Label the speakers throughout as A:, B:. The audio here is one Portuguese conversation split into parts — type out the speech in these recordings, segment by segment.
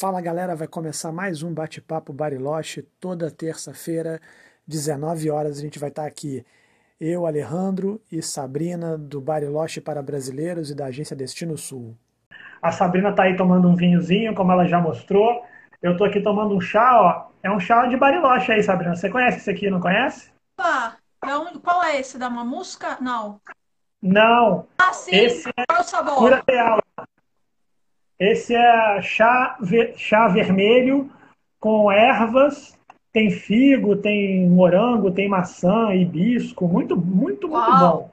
A: Fala galera, vai começar mais um bate-papo Bariloche toda terça-feira, 19 horas a gente vai estar aqui. Eu, Alejandro e Sabrina do Bariloche para Brasileiros e da agência Destino Sul.
B: A Sabrina está aí tomando um vinhozinho, como ela já mostrou. Eu estou aqui tomando um chá, ó. É um chá de Bariloche aí, Sabrina. Você conhece esse aqui, não conhece?
C: Opa, então, qual é esse? Da mamusca? Não.
B: Não.
C: Ah, sim.
B: Esse é
C: qual é o sabor?
B: Cura real. Esse é chá, chá vermelho com ervas, tem figo, tem morango, tem maçã, hibisco, muito, muito, muito
C: Uau.
B: bom.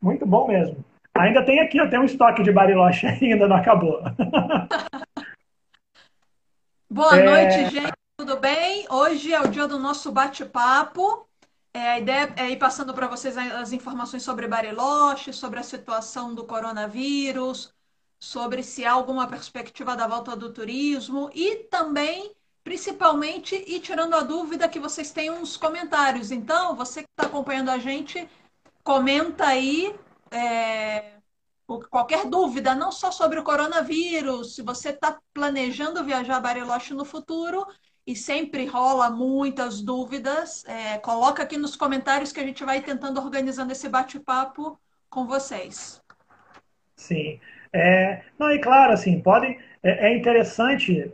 B: Muito bom mesmo. Ainda tem aqui, tem um estoque de bariloche ainda, não acabou.
C: Boa
B: É.
C: noite, gente. Tudo bem? Hoje é o dia do nosso bate-papo. É, a ideia é ir passando para vocês as informações sobre Bariloche, sobre a situação do coronavírus, sobre se há alguma perspectiva da volta do turismo e também, principalmente, ir tirando a dúvida que vocês tenham nos comentários. Então, você que está acompanhando a gente, comenta aí é, qualquer dúvida, não só sobre o coronavírus, se você está planejando viajar a Bariloche no futuro e sempre rola muitas dúvidas, é, coloca aqui nos comentários que a gente vai tentando organizando esse bate-papo com vocês.
B: Sim. É, não, e claro, assim, podem. É, é interessante,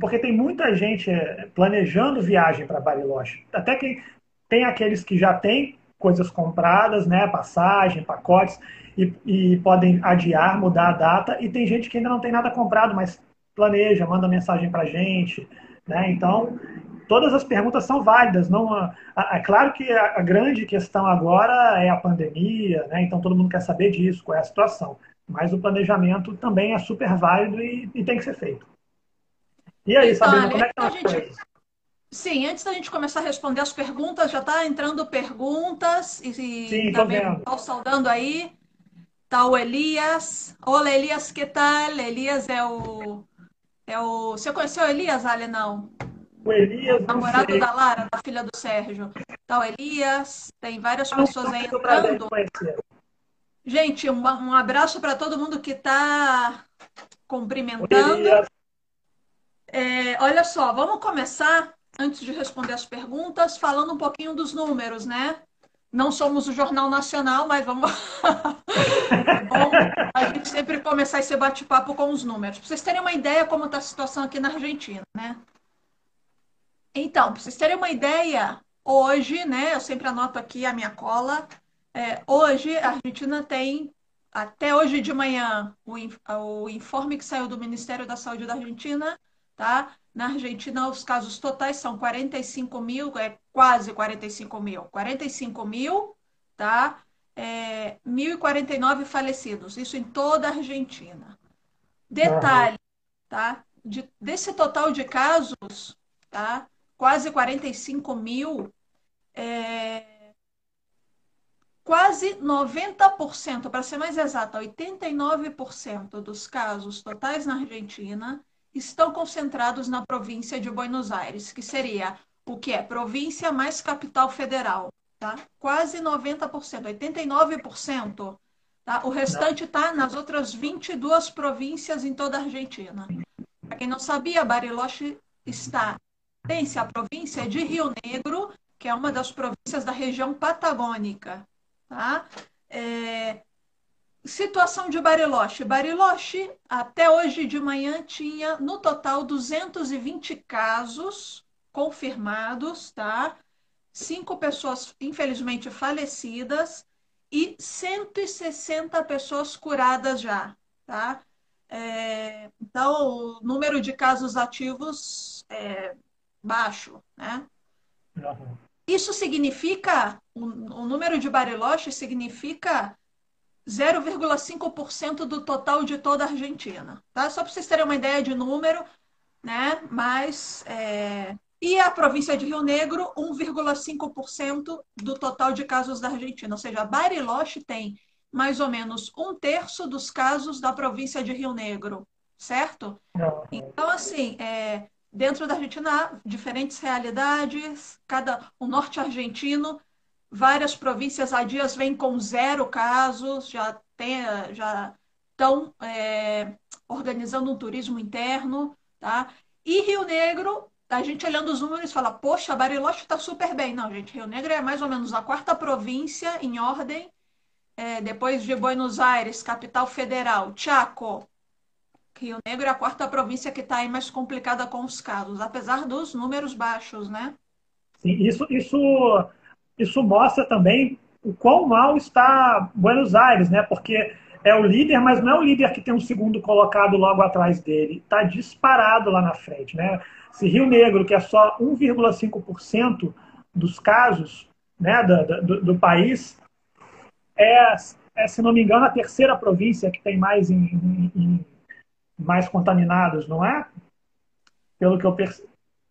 B: porque tem muita gente é, planejando viagem para Bariloche. Até que tem aqueles que já têm coisas compradas, né? Passagem, pacotes, e, e podem adiar, mudar a data, e tem gente que ainda não tem nada comprado, mas planeja, manda mensagem para gente, né? Então, todas as perguntas são válidas. Não, é claro que a grande questão agora é a pandemia, né? Então todo mundo quer saber disso, qual é a situação. Mas o planejamento também é super válido e, e tem que ser feito. E aí,
C: Então,
B: Sabrina, como é que estão
C: a
B: as
C: gente-
B: coisas?
C: Sim, antes da gente começar a responder as perguntas, já está entrando perguntas e,
B: Sim,
C: também estou saudando aí. Tá o Elias. Olá, Elias, que tal? Elias é o. É o. Você conheceu o Elias, Ale? Não.
B: O Elias, não
C: namorado
B: sei.
C: da Lara, da filha do Sérgio. Tá o Elias, tem várias
B: Não
C: pessoas aí
B: o de
C: entrando. Gente, um, um abraço para todo mundo que está cumprimentando. É, olha só, vamos começar, antes de responder as perguntas, falando um pouquinho dos números, né? Não somos o Jornal Nacional, mas vamos. É bom a gente sempre começar esse bate-papo com os números. Para vocês terem uma ideia como está a situação aqui na Argentina, né? Então, para vocês terem uma ideia, hoje, né? Eu sempre anoto aqui a minha cola. É, hoje, a Argentina tem, até hoje de manhã, o, o informe que saiu do Ministério da Saúde da Argentina, tá? Na Argentina, os casos totais são 45 mil, é quase 45 mil. 45 mil, tá? É, 1.049 falecidos, isso em toda a Argentina. Detalhe, tá? De- desse total de casos, tá? Quase 45 mil, é, quase 90%, para ser mais exata, 89% dos casos totais na Argentina estão concentrados na província de Buenos Aires, que seria o que é província mais capital federal, tá? Quase 90%, 89%, tá? O restante está nas outras 22 províncias em toda a Argentina. Para quem não sabia, Bariloche está pertence à província de Rio Negro, que é uma das províncias da região patagônica, tá? É, Situação de Bariloche. Bariloche, até hoje de manhã, tinha no total 220 casos confirmados, tá? Cinco pessoas, infelizmente, falecidas e 160 pessoas curadas já, tá? É, então, o número de casos ativos é baixo, né?
B: Uhum.
C: Isso significa, o, o número de Bariloche significa 0,5% do total de toda a Argentina, tá? Só para vocês terem uma ideia de número, né? Mas, é, e a província de Rio Negro, 1,5% do total de casos da Argentina. Ou seja, Bariloche tem mais ou menos um terço dos casos da província de Rio Negro, certo? Então, assim, é, dentro da Argentina diferentes realidades. Cada, o norte argentino, várias províncias há dias vêm com zero casos, já tem, já estão é, organizando um turismo interno, tá? E Rio Negro, a gente olhando os números fala, poxa, Bariloche está super bem. Não, gente, Rio Negro é mais ou menos a quarta província em ordem, é, depois de Buenos Aires, capital federal, Chaco. Rio Negro é a quarta província que está aí mais complicada com os casos, apesar dos números baixos, né?
B: Sim, isso, isso, isso mostra também o quão mal está Buenos Aires, né? Porque é o líder, mas não é o líder que tem um segundo colocado logo atrás dele. Está disparado lá na frente, né? Se Rio Negro, que é só 1,5% dos casos né, do, do, do país, é, é, se não me engano, a terceira província que tem mais, em, em, em mais contaminados, não é? Pelo que eu percebi.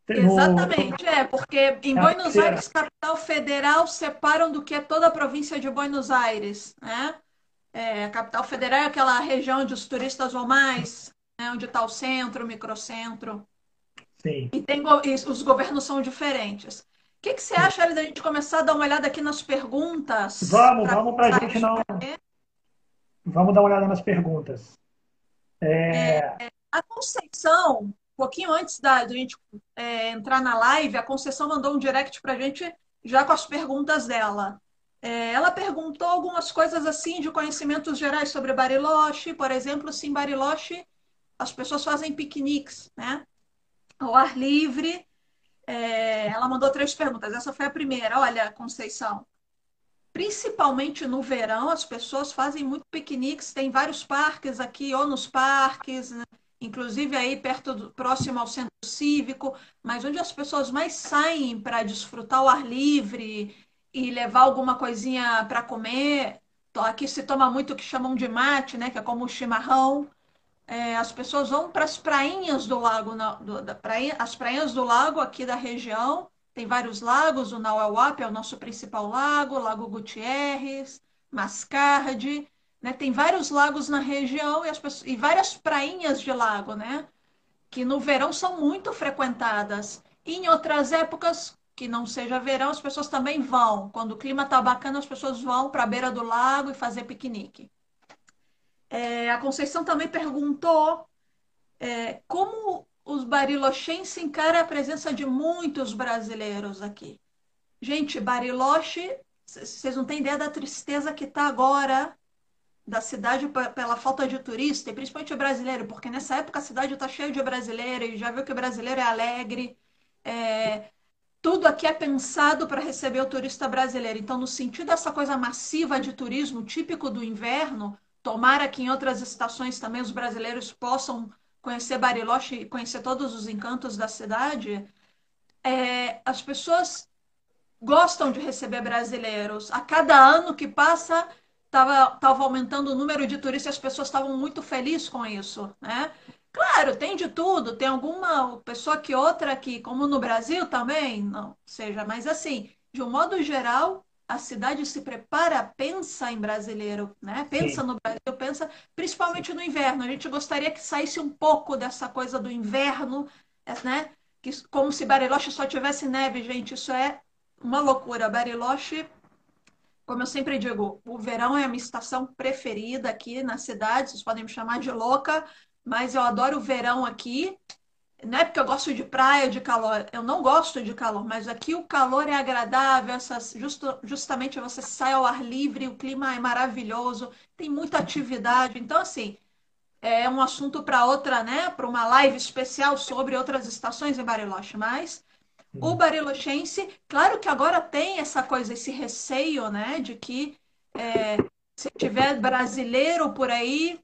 C: Exatamente, é, porque em é Buenos Aires, capital federal, separam do que é toda a província de Buenos Aires, né? É, a capital federal é aquela região onde os turistas vão mais, né? onde está o centro, o microcentro.
B: Sim.
C: E, tem, e os governos são diferentes. O que, que você acha, Ali, da gente começar a dar uma olhada aqui nas perguntas?
B: Vamos, vamos para a gente não. Vamos dar uma olhada nas perguntas.
C: É... É, a Conceição, um pouquinho antes da, gente é, entrar na live, a Conceição mandou um direct para a gente já com as perguntas dela. É, ela perguntou algumas coisas assim de conhecimentos gerais sobre Bariloche, por exemplo, se em Bariloche as pessoas fazem piqueniques, né? Ao ar livre. É, ela mandou três perguntas. Essa foi a primeira. Olha, Conceição, principalmente no verão, as pessoas fazem muito piqueniques. Tem vários parques aqui, ou nos parques, né? inclusive aí perto do, próximo ao centro cívico, mas onde as pessoas mais saem para desfrutar o ar livre e levar alguma coisinha para comer. Aqui se toma muito o que chamam de mate, né? Que é como o chimarrão. É, as pessoas vão para as prainhas do lago, na, do, da praia, as prainhas do lago aqui da região. Tem vários lagos, o Nauauap é o nosso principal lago, Lago Gutierrez, Mascarde, né? Tem vários lagos na região e, as pessoas, e várias prainhas de lago, né? Que no verão são muito frequentadas. E em outras épocas, que não seja verão, as pessoas também vão. Quando o clima está bacana, as pessoas vão para a beira do lago e fazer piquenique. É, a Conceição também perguntou é, como os barilochenses encaram a presença de muitos brasileiros aqui. Gente, Bariloche, vocês não têm ideia da tristeza que está agora da cidade pela falta de turista, e principalmente brasileiro, porque nessa época a cidade está cheia de brasileiro, e já viu que o brasileiro é alegre. É, tudo aqui é pensado para receber o turista brasileiro. Então, no sentido dessa coisa massiva de turismo típico do inverno, tomara que em outras estações também os brasileiros possam conhecer Bariloche conhecer todos os encantos da cidade. É, as pessoas gostam de receber brasileiros. A cada ano que passa, estava aumentando o número de turistas e as pessoas estavam muito felizes com isso, né? Claro, tem de tudo, tem alguma pessoa que outra que, como no Brasil também, não seja, mas assim, de um modo geral, a cidade se prepara, pensa em brasileiro, né? Pensa Sim. no Brasil, pensa principalmente Sim. no inverno. A gente gostaria que saísse um pouco dessa coisa do inverno, né? Que, como se Bariloche só tivesse neve, gente, isso é uma loucura. Bariloche, como eu sempre digo, o verão é a minha estação preferida aqui na cidade, vocês podem me chamar de louca, mas eu adoro o verão aqui. Não é porque eu gosto de praia, de calor. Eu não gosto de calor, mas aqui o calor é agradável. Essas, justo, justamente você sai ao ar livre, o clima é maravilhoso, tem muita atividade. Então, assim, é um assunto para outra, né? Para uma live especial sobre outras estações em Bariloche. Mas o barilochense, claro que agora tem essa coisa, esse receio, né? De que é, se tiver brasileiro por aí,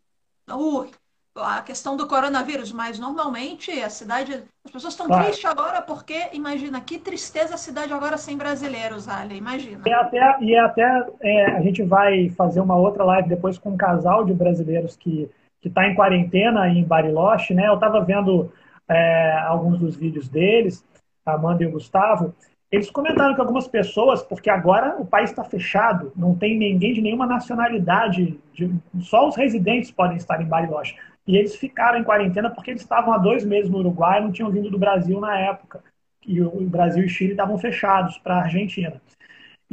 C: uh, a questão do coronavírus, mas normalmente a cidade. As pessoas estão claro. tristes agora porque, imagina, que tristeza a cidade agora sem brasileiros, Ali, imagina.
B: E até, e até é, a gente vai fazer uma outra live depois com um casal de brasileiros que está em quarentena em Bariloche, né? Eu estava vendo é, alguns dos vídeos deles, a Amanda e o Gustavo. Eles comentaram que algumas pessoas, porque agora o país está fechado, não tem ninguém de nenhuma nacionalidade, de, só os residentes podem estar em Bariloche. E eles ficaram em quarentena porque eles estavam há dois meses no Uruguai e não tinham vindo do Brasil na época. E o Brasil e o Chile estavam fechados para a Argentina.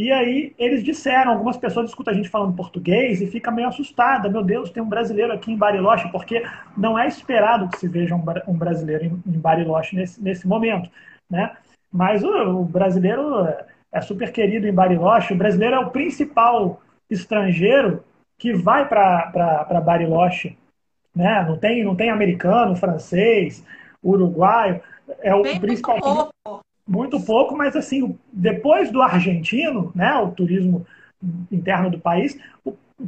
B: E aí eles disseram, algumas pessoas escutam a gente falando português e fica meio assustada. Meu Deus, tem um brasileiro aqui em Bariloche, porque não é esperado que se veja um, brasileiro em, Bariloche nesse, nesse momento. Né? Mas o, o brasileiro é super querido em Bariloche. O brasileiro é o principal estrangeiro que vai para Bariloche. Né? Não, tem, não tem americano, francês, uruguaio. É o
C: Bem
B: principal.
C: Muito pouco.
B: muito pouco, mas assim, depois do argentino, né, o turismo interno do país,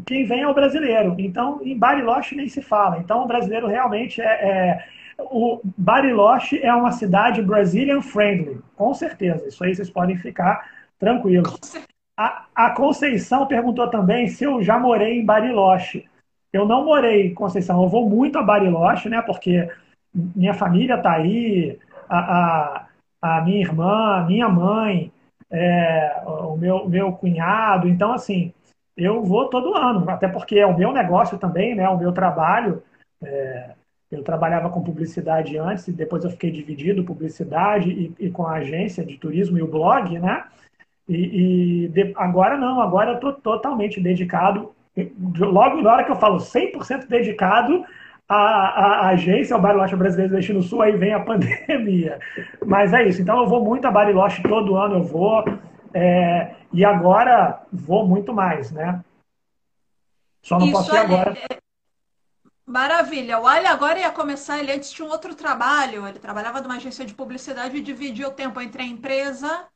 B: quem vem é o brasileiro. Então, em Bariloche nem se fala. Então, o brasileiro realmente é, é o Bariloche é uma cidade Brazilian friendly, com certeza. Isso aí vocês podem ficar tranquilos. A, a Conceição perguntou também se eu já morei em Bariloche. Eu não morei em Conceição, eu vou muito a Bariloche, né? Porque minha família está aí, a, a, a, minha irmã, a minha mãe, é, o meu, meu cunhado. Então, assim, eu vou todo ano, até porque é o meu negócio também, né? O meu trabalho. É, eu trabalhava com publicidade antes, e depois eu fiquei dividido, publicidade e, e com a agência de turismo e o blog, né? E, e de, agora não, agora eu estou totalmente dedicado. Logo na hora que eu falo 100% dedicado à, à, agência, ao Bariloche Brasileiro do no Sul, aí vem a pandemia. Mas é isso. Então eu vou muito a Bariloche todo ano, eu vou. É, e agora vou muito mais, né? Só não isso posso ir agora. É...
C: Maravilha. O Ali agora ia começar, ele antes tinha um outro trabalho, ele trabalhava numa agência de publicidade e dividia o tempo entre a empresa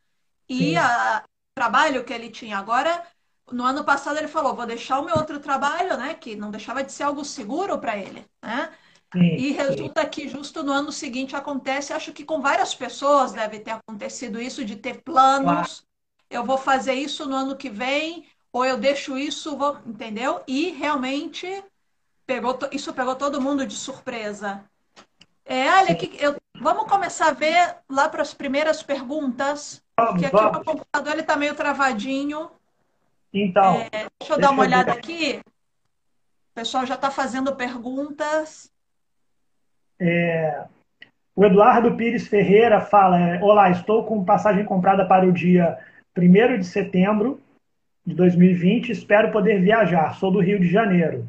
C: e o trabalho que ele tinha. Agora, no ano passado, ele falou: vou deixar o meu outro trabalho, né? Que não deixava de ser algo seguro para ele, né? Sim, e resulta sim. que justo no ano seguinte acontece, acho que com várias pessoas deve ter acontecido isso, de ter planos. Claro. Eu vou fazer isso no ano que vem, ou eu deixo isso, vou... entendeu? E realmente pegou, isso pegou todo mundo de surpresa. É, olha, que eu, vamos começar a ver lá para as primeiras perguntas. Porque aqui o computador ele está meio travadinho.
B: Então.
C: É, deixa eu deixa dar uma eu olhada ver. aqui. O pessoal já está fazendo perguntas.
B: É, o Eduardo Pires Ferreira fala: é, Olá, estou com passagem comprada para o dia 1 de setembro de 2020. Espero poder viajar. Sou do Rio de Janeiro.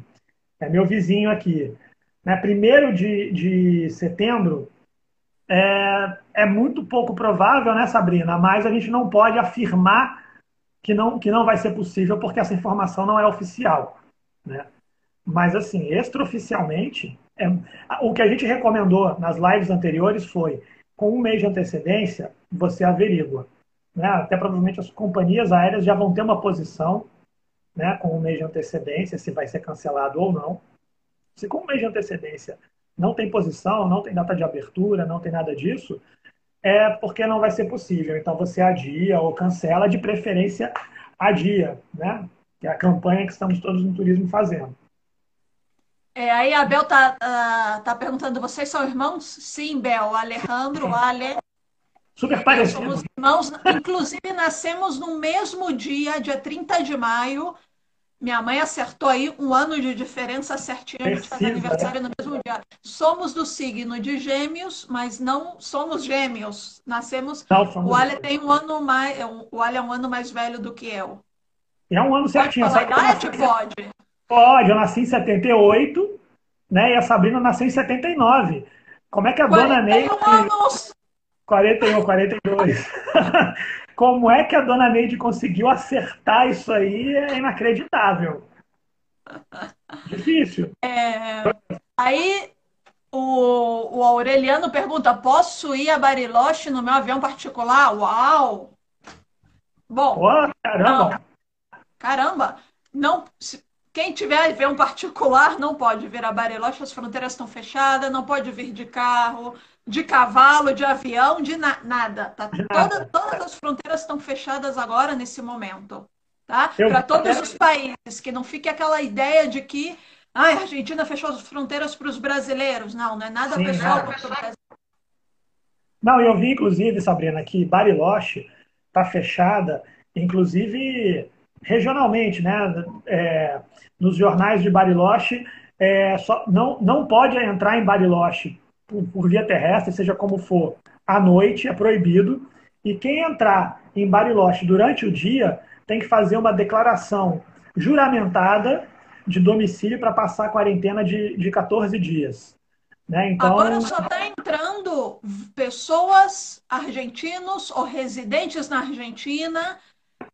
B: É meu vizinho aqui. Né, 1 de, de setembro é, é muito pouco provável, né, Sabrina? Mas a gente não pode afirmar que não, que não vai ser possível, porque essa informação não é oficial. Né? Mas, assim, extraoficialmente, é, o que a gente recomendou nas lives anteriores foi, com um mês de antecedência, você averigua. Né? Até provavelmente as companhias aéreas já vão ter uma posição né, com um mês de antecedência, se vai ser cancelado ou não. Se com um mês de antecedência não tem posição, não tem data de abertura, não tem nada disso, é porque não vai ser possível. Então você adia ou cancela, de preferência adia, né? Que é a campanha que estamos todos no turismo fazendo.
C: É, aí a Bel tá, uh, tá perguntando, vocês são irmãos? Sim, Bel, Alejandro, Ale.
B: Super parecidos.
C: Somos irmãos, inclusive nascemos no mesmo dia, dia 30 de maio, minha mãe acertou aí um ano de diferença certinho. A gente faz aniversário no mesmo dia. Somos do signo de gêmeos, mas não somos gêmeos. Nascemos. Não, o Ale tem um ano mais. É o Ale é um ano mais velho do que eu.
B: É um ano certinho.
C: Pode falar idade? Pode.
B: Pode, eu nasci em 78, né? E a Sabrina nasceu em 79. Como é que a 41 dona Ney.
C: anos!
B: 41, 42. Como é que a dona Neide conseguiu acertar isso aí é inacreditável. Difícil.
C: É, aí o, o Aureliano pergunta: posso ir a Bariloche no meu avião particular? Uau! Bom.
B: Caramba! Não.
C: Caramba! Não, quem tiver avião particular não pode vir a Bariloche, as fronteiras estão fechadas, não pode vir de carro, de cavalo, de avião, de na nada. Tá? Toda, todas as fronteiras estão fechadas agora nesse momento. Tá? Para todos os países, que não fique aquela ideia de que ah, a Argentina fechou as fronteiras para os brasileiros. Não, não é nada Sim, pessoal para o Brasil.
B: Não, eu vi, inclusive, Sabrina, que Bariloche está fechada, inclusive regionalmente, né? É, nos jornais de Bariloche, é, só, não, não pode entrar em Bariloche por, por via terrestre, seja como for, à noite é proibido. E quem entrar em Bariloche durante o dia tem que fazer uma declaração juramentada de domicílio para passar a quarentena de, de 14 dias. Né?
C: Então... Agora só está entrando pessoas argentinos ou residentes na Argentina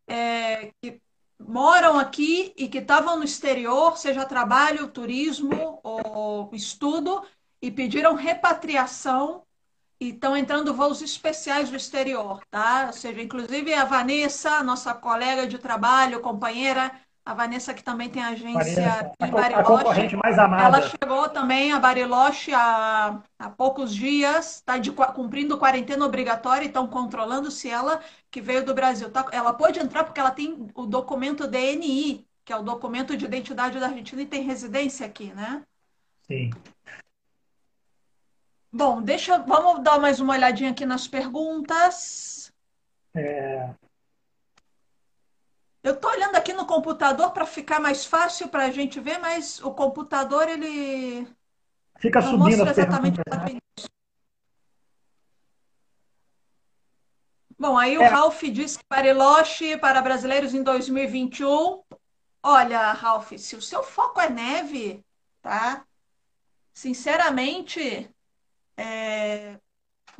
C: é, que moram aqui e que estavam no exterior, seja trabalho, turismo ou estudo, e pediram repatriação e estão entrando voos especiais do exterior, tá? Ou seja, inclusive a Vanessa, nossa colega de trabalho, companheira, a Vanessa que também tem agência Vanessa,
B: em Bariloche.
C: Ela chegou também a Bariloche há, há poucos dias, está cumprindo quarentena obrigatória e estão controlando se ela, que veio do Brasil, tá, ela pode entrar porque ela tem o documento DNI, que é o documento de identidade da Argentina e tem residência aqui, né?
B: Sim.
C: Bom, deixa, vamos dar mais uma olhadinha aqui nas perguntas.
B: É...
C: Eu estou olhando aqui no computador para ficar mais fácil para a gente ver, mas o computador ele
B: fica não subindo mostra exatamente
C: né? Bom, aí o é. Ralph disse que Bariloche para brasileiros em 2021. Olha, Ralph, se o seu foco é neve, tá? Sinceramente, é,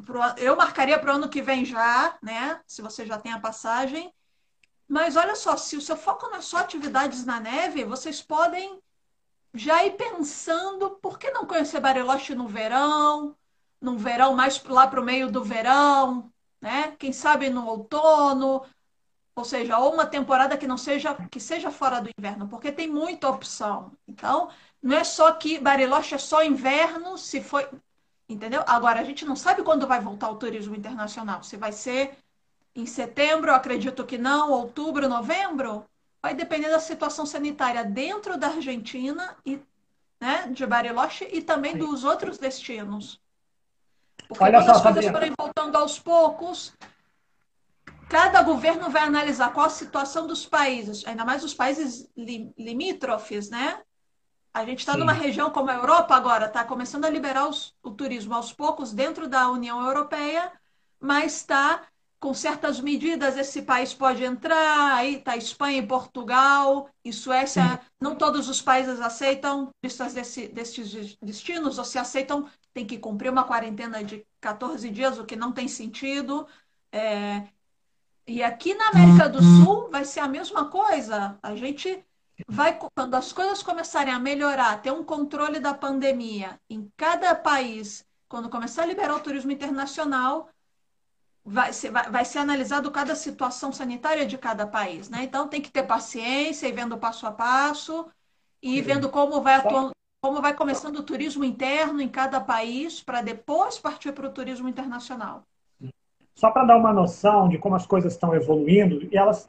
C: pro, eu marcaria para o ano que vem já, né? Se você já tem a passagem. Mas olha só, se o seu foco não é só atividades na neve, vocês podem já ir pensando por que não conhecer Bariloche no verão, num verão mais lá para o meio do verão, né? Quem sabe no outono, ou seja, ou uma temporada que não seja que seja fora do inverno, porque tem muita opção. Então, não é só que Bariloche é só inverno, se foi Entendeu? Agora, a gente não sabe quando vai voltar o turismo internacional. Se vai ser em setembro, acredito que não, outubro, novembro. Vai depender da situação sanitária dentro da Argentina e né, de Bariloche e também Sim. dos outros destinos. Porque Olha quando só, as coisas forem voltando aos poucos, cada governo vai analisar qual a situação dos países, ainda mais os países limítrofes, né? A gente está numa região como a Europa agora, está começando a liberar os, o turismo aos poucos dentro da União Europeia, mas está com certas medidas. Esse país pode entrar, aí está Espanha e Portugal e Suécia. Sim. Não todos os países aceitam listas desse, desses destinos, ou se aceitam, tem que cumprir uma quarentena de 14 dias, o que não tem sentido. É... E aqui na América do uhum. Sul vai ser a mesma coisa. A gente vai quando as coisas começarem a melhorar, ter um controle da pandemia em cada país, quando começar a liberar o turismo internacional, vai ser, vai, vai ser analisado cada situação sanitária de cada país, né? Então tem que ter paciência e vendo passo a passo e vendo como vai atuando, como vai começando o turismo interno em cada país para depois partir para o turismo internacional.
B: Só para dar uma noção de como as coisas estão evoluindo, e elas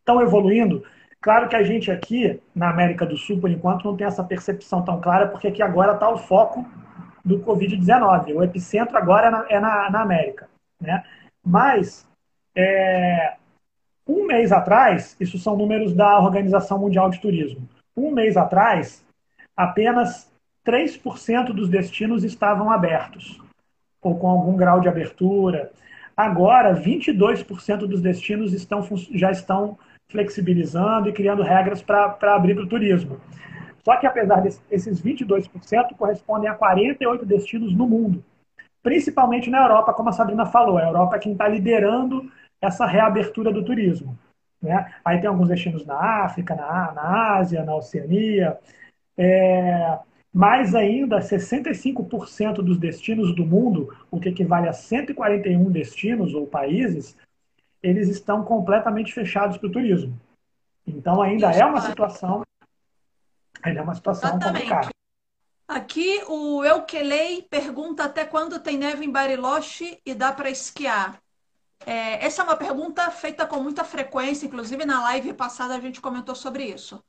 B: estão evoluindo Claro que a gente aqui, na América do Sul, por enquanto, não tem essa percepção tão clara, porque aqui agora está o foco do Covid-19. O epicentro agora é na, é na, na América. Né? Mas, é, um mês atrás, isso são números da Organização Mundial de Turismo, um mês atrás, apenas 3% dos destinos estavam abertos, ou com algum grau de abertura. Agora, 22% dos destinos estão, já estão flexibilizando e criando regras para abrir para o turismo. Só que, apesar desses 22%, correspondem a 48 destinos no mundo, principalmente na Europa, como a Sabrina falou. A Europa é quem está liderando essa reabertura do turismo. Né? Aí tem alguns destinos na África, na, na Ásia, na Oceania. É, mais ainda, 65% dos destinos do mundo, o que equivale a 141 destinos ou países, eles estão completamente fechados para o turismo. Então ainda é uma situação, ainda é uma situação Exatamente. complicada.
C: Aqui o Eukelei pergunta até quando tem neve em Bariloche e dá para esquiar. É, essa é uma pergunta feita com muita frequência, inclusive na live passada a gente comentou sobre isso.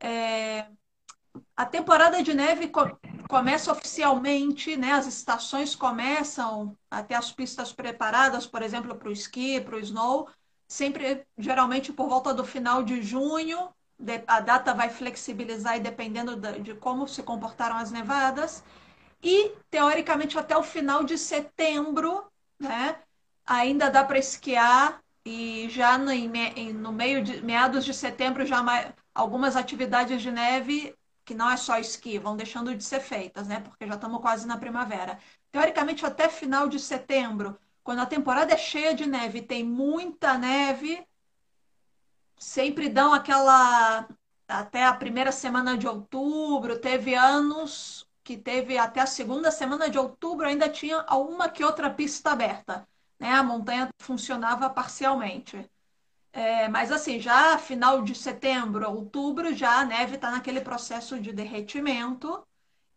C: É, a temporada de neve começa oficialmente, né? As estações começam até as pistas preparadas, por exemplo, para o esqui, para o snow, sempre geralmente por volta do final de junho. A data vai flexibilizar e dependendo de como se comportaram as nevadas. E, teoricamente, até o final de setembro, né? Ainda dá para esquiar e já no, no meio de meados de setembro já algumas atividades de neve que não é só esqui vão deixando de ser feitas, né? Porque já estamos quase na primavera. Teoricamente até final de setembro, quando a temporada é cheia de neve, tem muita neve, sempre dão aquela até a primeira semana de outubro, teve anos que teve até a segunda semana de outubro ainda tinha alguma que outra pista aberta né? A montanha funcionava parcialmente. É, mas assim, já final de setembro, outubro, já a neve está naquele processo de derretimento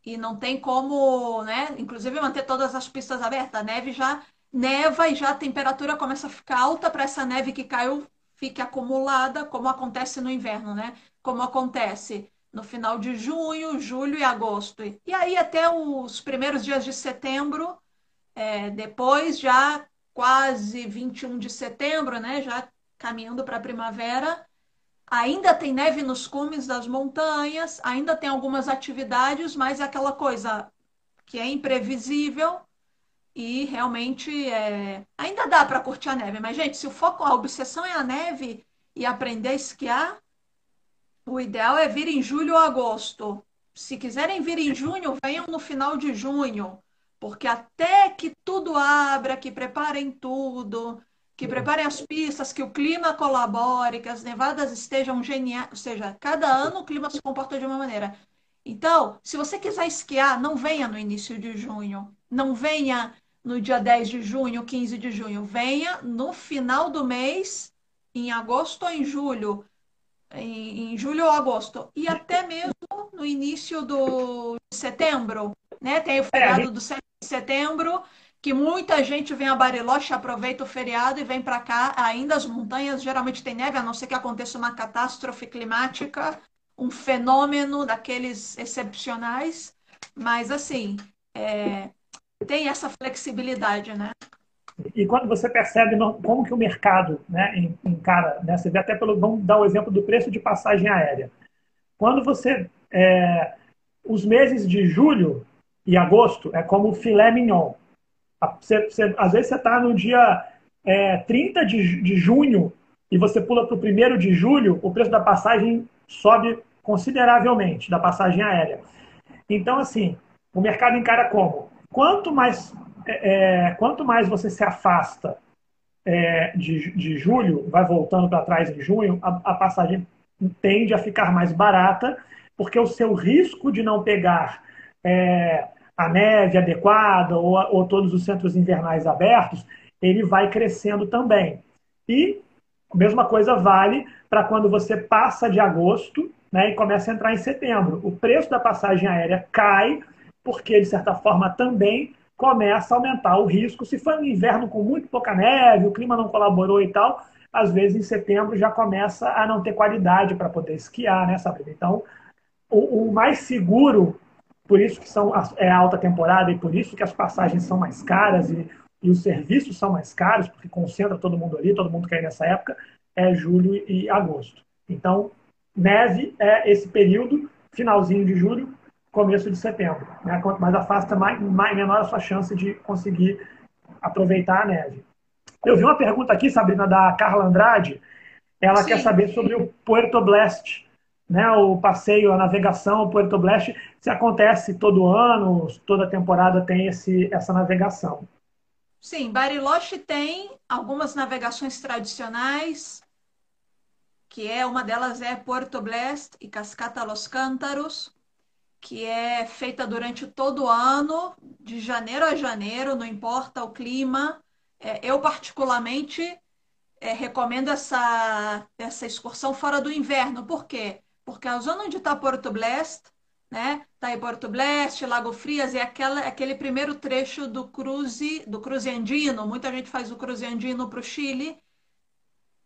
C: e não tem como, né? Inclusive manter todas as pistas abertas. A neve já neva e já a temperatura começa a ficar alta para essa neve que caiu fique acumulada, como acontece no inverno, né? Como acontece no final de junho, julho e agosto. E aí até os primeiros dias de setembro, é, depois já quase 21 de setembro, né? Já caminhando para a primavera. Ainda tem neve nos cumes das montanhas, ainda tem algumas atividades, mas é aquela coisa que é imprevisível e realmente é... ainda dá para curtir a neve. Mas, gente, se o foco, a obsessão é a neve e aprender a esquiar, o ideal é vir em julho ou agosto. Se quiserem vir em junho, venham no final de junho. Porque até que tudo abra, que preparem tudo, que preparem as pistas, que o clima colabore, que as nevadas estejam geniais. Ou seja, cada ano o clima se comporta de uma maneira. Então, se você quiser esquiar, não venha no início de junho. Não venha no dia 10 de junho, 15 de junho. Venha no final do mês, em agosto ou em julho. Em, em julho ou agosto. E até mesmo no início do setembro. Né? Tem o é, feriado do 7 de setembro, que muita gente vem a Bariloche, aproveita o feriado e vem para cá. Ainda as montanhas geralmente tem neve, a não ser que aconteça uma catástrofe climática, um fenômeno daqueles excepcionais. Mas, assim, é, tem essa flexibilidade, né?
B: E quando você percebe como que o mercado né, encara, né, você vê até pelo, vamos dar o exemplo do preço de passagem aérea. Quando você, é, os meses de julho, e agosto é como filé mignon. Você, você, às vezes você está no dia é, 30 de, de junho e você pula para o 1 de julho, o preço da passagem sobe consideravelmente, da passagem aérea. Então, assim, o mercado encara como? Quanto mais, é, é quanto mais você se afasta é, de, de julho, vai voltando para trás em junho, a, a passagem tende a ficar mais barata, porque o seu risco de não pegar é, a neve adequada ou, ou todos os centros invernais abertos, ele vai crescendo também. E a mesma coisa vale para quando você passa de agosto né, e começa a entrar em setembro. O preço da passagem aérea cai, porque, de certa forma, também começa a aumentar o risco. Se for um inverno com muito pouca neve, o clima não colaborou e tal, às vezes em setembro já começa a não ter qualidade para poder esquiar, né, Sabrina? Então, o, o mais seguro por isso que são, é alta temporada e por isso que as passagens são mais caras e, e os serviços são mais caros, porque concentra todo mundo ali, todo mundo quer ir nessa época, é julho e agosto. Então, neve é esse período, finalzinho de julho, começo de setembro. Né? Quanto mais afasta, mais, mais, menor a sua chance de conseguir aproveitar a neve. Eu vi uma pergunta aqui, Sabrina, da Carla Andrade. Ela Sim. quer saber sobre o Puerto Blast né, o passeio, a navegação Puerto Blast, se acontece todo ano, toda temporada tem esse, essa navegação.
C: Sim, Bariloche tem algumas navegações tradicionais, que é uma delas é Puerto Blast e Cascata Los Cântaros, que é feita durante todo o ano, de janeiro a janeiro, não importa o clima. É, eu particularmente é, recomendo essa, essa excursão fora do inverno, por quê? Porque a zona onde está Porto Blest, né? Tá aí Porto Blest, Lago Frias, é aquela, aquele primeiro trecho do cruze, do cruze andino. Muita gente faz o cruze andino para o Chile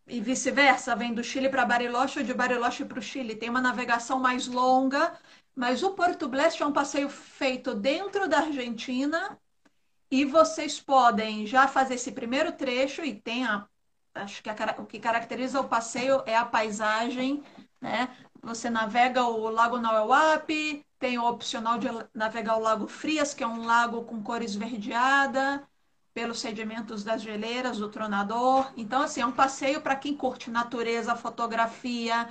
C: e vice-versa, vem do Chile para Bariloche ou de Bariloche para o Chile. Tem uma navegação mais longa, mas o Porto Blest é um passeio feito dentro da Argentina e vocês podem já fazer esse primeiro trecho e tem a, acho que a, o que caracteriza o passeio é a paisagem, né? Você navega o Lago Nauauapi, tem o opcional de navegar o Lago Frias, que é um lago com cor esverdeada. pelos sedimentos das geleiras, do tronador. Então, assim, é um passeio para quem curte natureza, fotografia.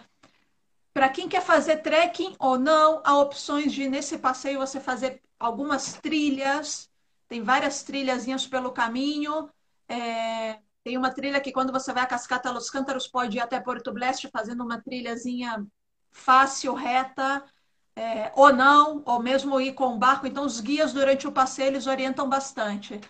C: Para quem quer fazer trekking ou não, há opções de, nesse passeio, você fazer algumas trilhas. Tem várias trilhazinhas pelo caminho. É... Tem uma trilha que, quando você vai a Cascata Los Cântaros, pode ir até Porto Bleste fazendo uma trilhazinha fácil, reta. É, ou não, ou mesmo ir com o barco. Então, os guias durante o passeio eles orientam bastante.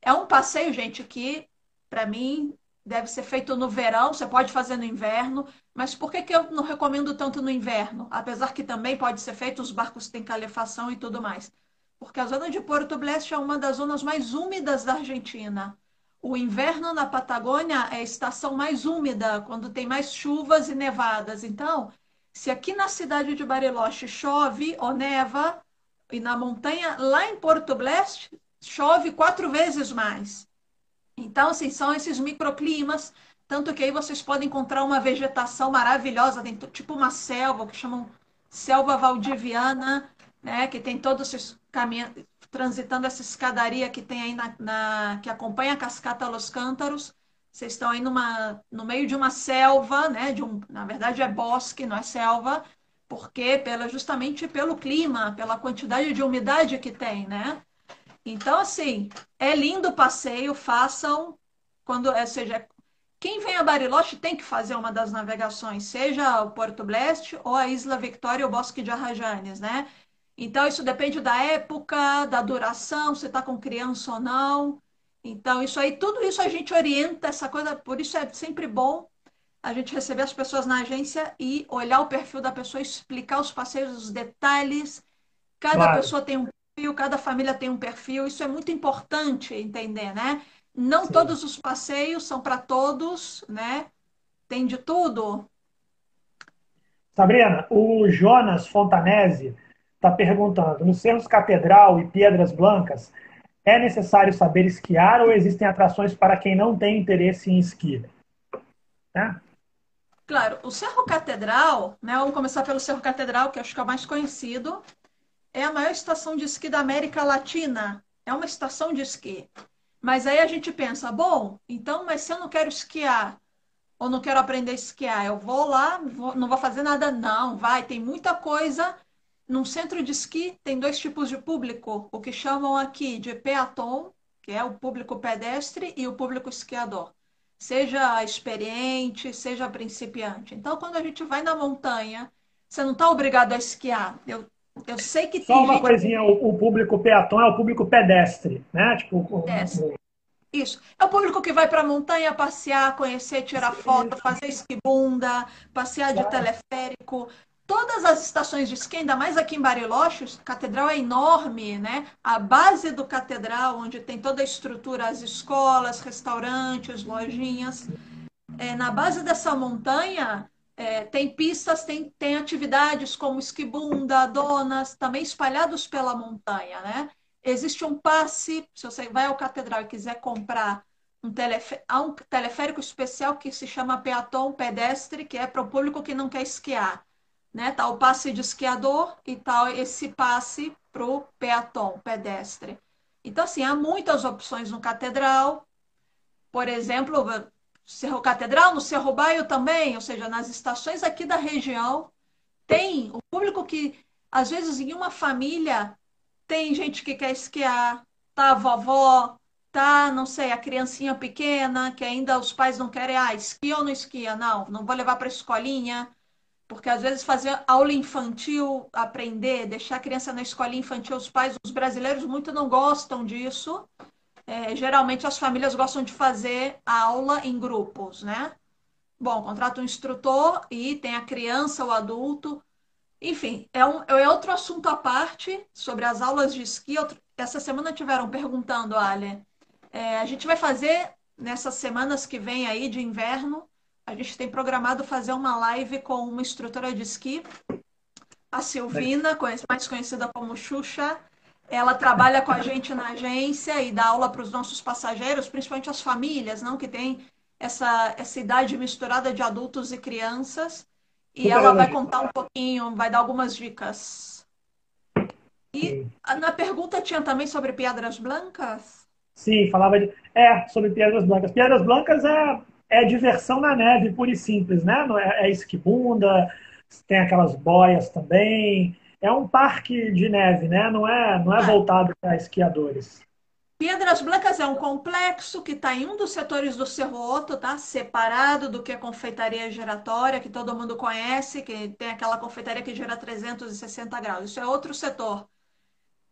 C: É um passeio, gente, que para mim deve ser feito no verão, você pode fazer no inverno, mas por que, que eu não recomendo tanto no inverno? Apesar que também pode ser feito, os barcos têm calefação e tudo mais. Porque a zona de Porto Bleste é uma das zonas mais úmidas da Argentina. O inverno na Patagônia é a estação mais úmida, quando tem mais chuvas e nevadas. Então, se aqui na cidade de Bariloche chove ou neva, e na montanha, lá em Porto Bleste, chove quatro vezes mais. Então, assim, são esses microclimas, tanto que aí vocês podem encontrar uma vegetação maravilhosa, tipo uma selva, que chamam selva valdiviana, né, que tem todos esses caminhos, transitando essa escadaria que tem aí na, na, que acompanha a cascata Los Cântaros. Vocês estão aí numa, no meio de uma selva, né, de um, na verdade é bosque, não é selva, porque pela, justamente pelo clima, pela quantidade de umidade que tem, né? Então, assim, é lindo o passeio, façam quando, é, seja, quem vem a Bariloche tem que fazer uma das navegações, seja o Porto Bleste ou a Isla Victoria ou o Bosque de Arrajanes, né? Então, isso depende da época, da duração, se está com criança ou não. Então, isso aí, tudo isso a gente orienta, essa coisa, por isso é sempre bom a gente receber as pessoas na agência e olhar o perfil da pessoa, explicar os passeios, os detalhes. Cada claro. pessoa tem um perfil, cada família tem um perfil, isso é muito importante entender, né? Não Sim. todos os passeios são para todos, né? Tem de tudo.
B: Sabrina, o Jonas Fontanese está perguntando: nos Cerros Catedral e Pedras Blancas, é necessário saber esquiar ou existem atrações para quem não tem interesse em esqui?
C: É? Claro, o Cerro Catedral, né, vamos começar pelo Cerro Catedral, que acho que é o mais conhecido, é a maior estação de esqui da América Latina. É uma estação de esqui. Mas aí a gente pensa, bom, então, mas se eu não quero esquiar ou não quero aprender a esquiar, eu vou lá, vou, não vou fazer nada? Não, vai, tem muita coisa. Num centro de esqui tem dois tipos de público, o que chamam aqui de peatom, que é o público pedestre, e o público esquiador. Seja experiente, seja principiante. Então, quando a gente vai na montanha, você não está obrigado a esquiar. Eu eu sei que
B: Só uma gente... coisinha, o, o, público peatão é o público pedestre, né? Tipo, pedestre.
C: Isso. É o público que vai para a montanha passear, conhecer, tirar foto, fazer esquibunda, passear de teleférico. Todas as estações de esqui, ainda mais aqui em Bariloche, a catedral é enorme, né? A base do catedral, onde tem toda a estrutura, as escolas, restaurantes, lojinhas. É, na base dessa montanha, é, tem pistas, tem, tem atividades como esquibunda, donas, também espalhados pela montanha, né? Existe um passe, se você vai ao catedral e quiser comprar um, teleférico, há um teleférico especial que se chama Peatom Pedestre, que é para o público que não quer esquiar. Né? Tá o passe de esquiador e tal tá esse passe para o peatom pedestre. Então, assim, há muitas opções no catedral. Por exemplo, Cerro Catedral, no Cerro Baio também, ou seja, nas estações aqui da região, tem o público que, às vezes, em uma família, tem gente que quer esquiar, tá a vovó, tá, não sei, a criancinha pequena, que ainda os pais não querem, ah, esquia ou não esquia? Não, não vou levar para a escolinha, porque às vezes fazer aula infantil, aprender, deixar a criança na escolinha infantil, os pais, os brasileiros muito não gostam disso é, geralmente as famílias gostam de fazer aula em grupos, né? Bom, contrata um instrutor e tem a criança, o adulto. Enfim, é, um, é outro assunto à parte sobre as aulas de esqui. Essa semana tiveram perguntando, Ale, é, a gente vai fazer nessas semanas que vem aí de inverno, a gente tem programado fazer uma live com uma instrutora de esqui, a Silvina, mais conhecida como Xuxa, ela trabalha com a gente na agência e dá aula para os nossos passageiros, principalmente as famílias, não que tem essa, essa idade misturada de adultos e crianças. E ela vai contar um pouquinho, vai dar algumas dicas. E na pergunta tinha também sobre Pedras Blancas?
B: Sim, falava de. É, sobre Pedras Blancas. Pedras Blancas é, é diversão na neve, pura e simples, né? É, é esquibunda, tem aquelas boias também. É um parque de neve, né? Não é, não é voltado para esquiadores.
C: Pedras Blancas é um complexo que está em um dos setores do Cerro Otto, tá? Separado do que a confeitaria giratória, que todo mundo conhece, que tem aquela confeitaria que gira 360 graus. Isso é outro setor.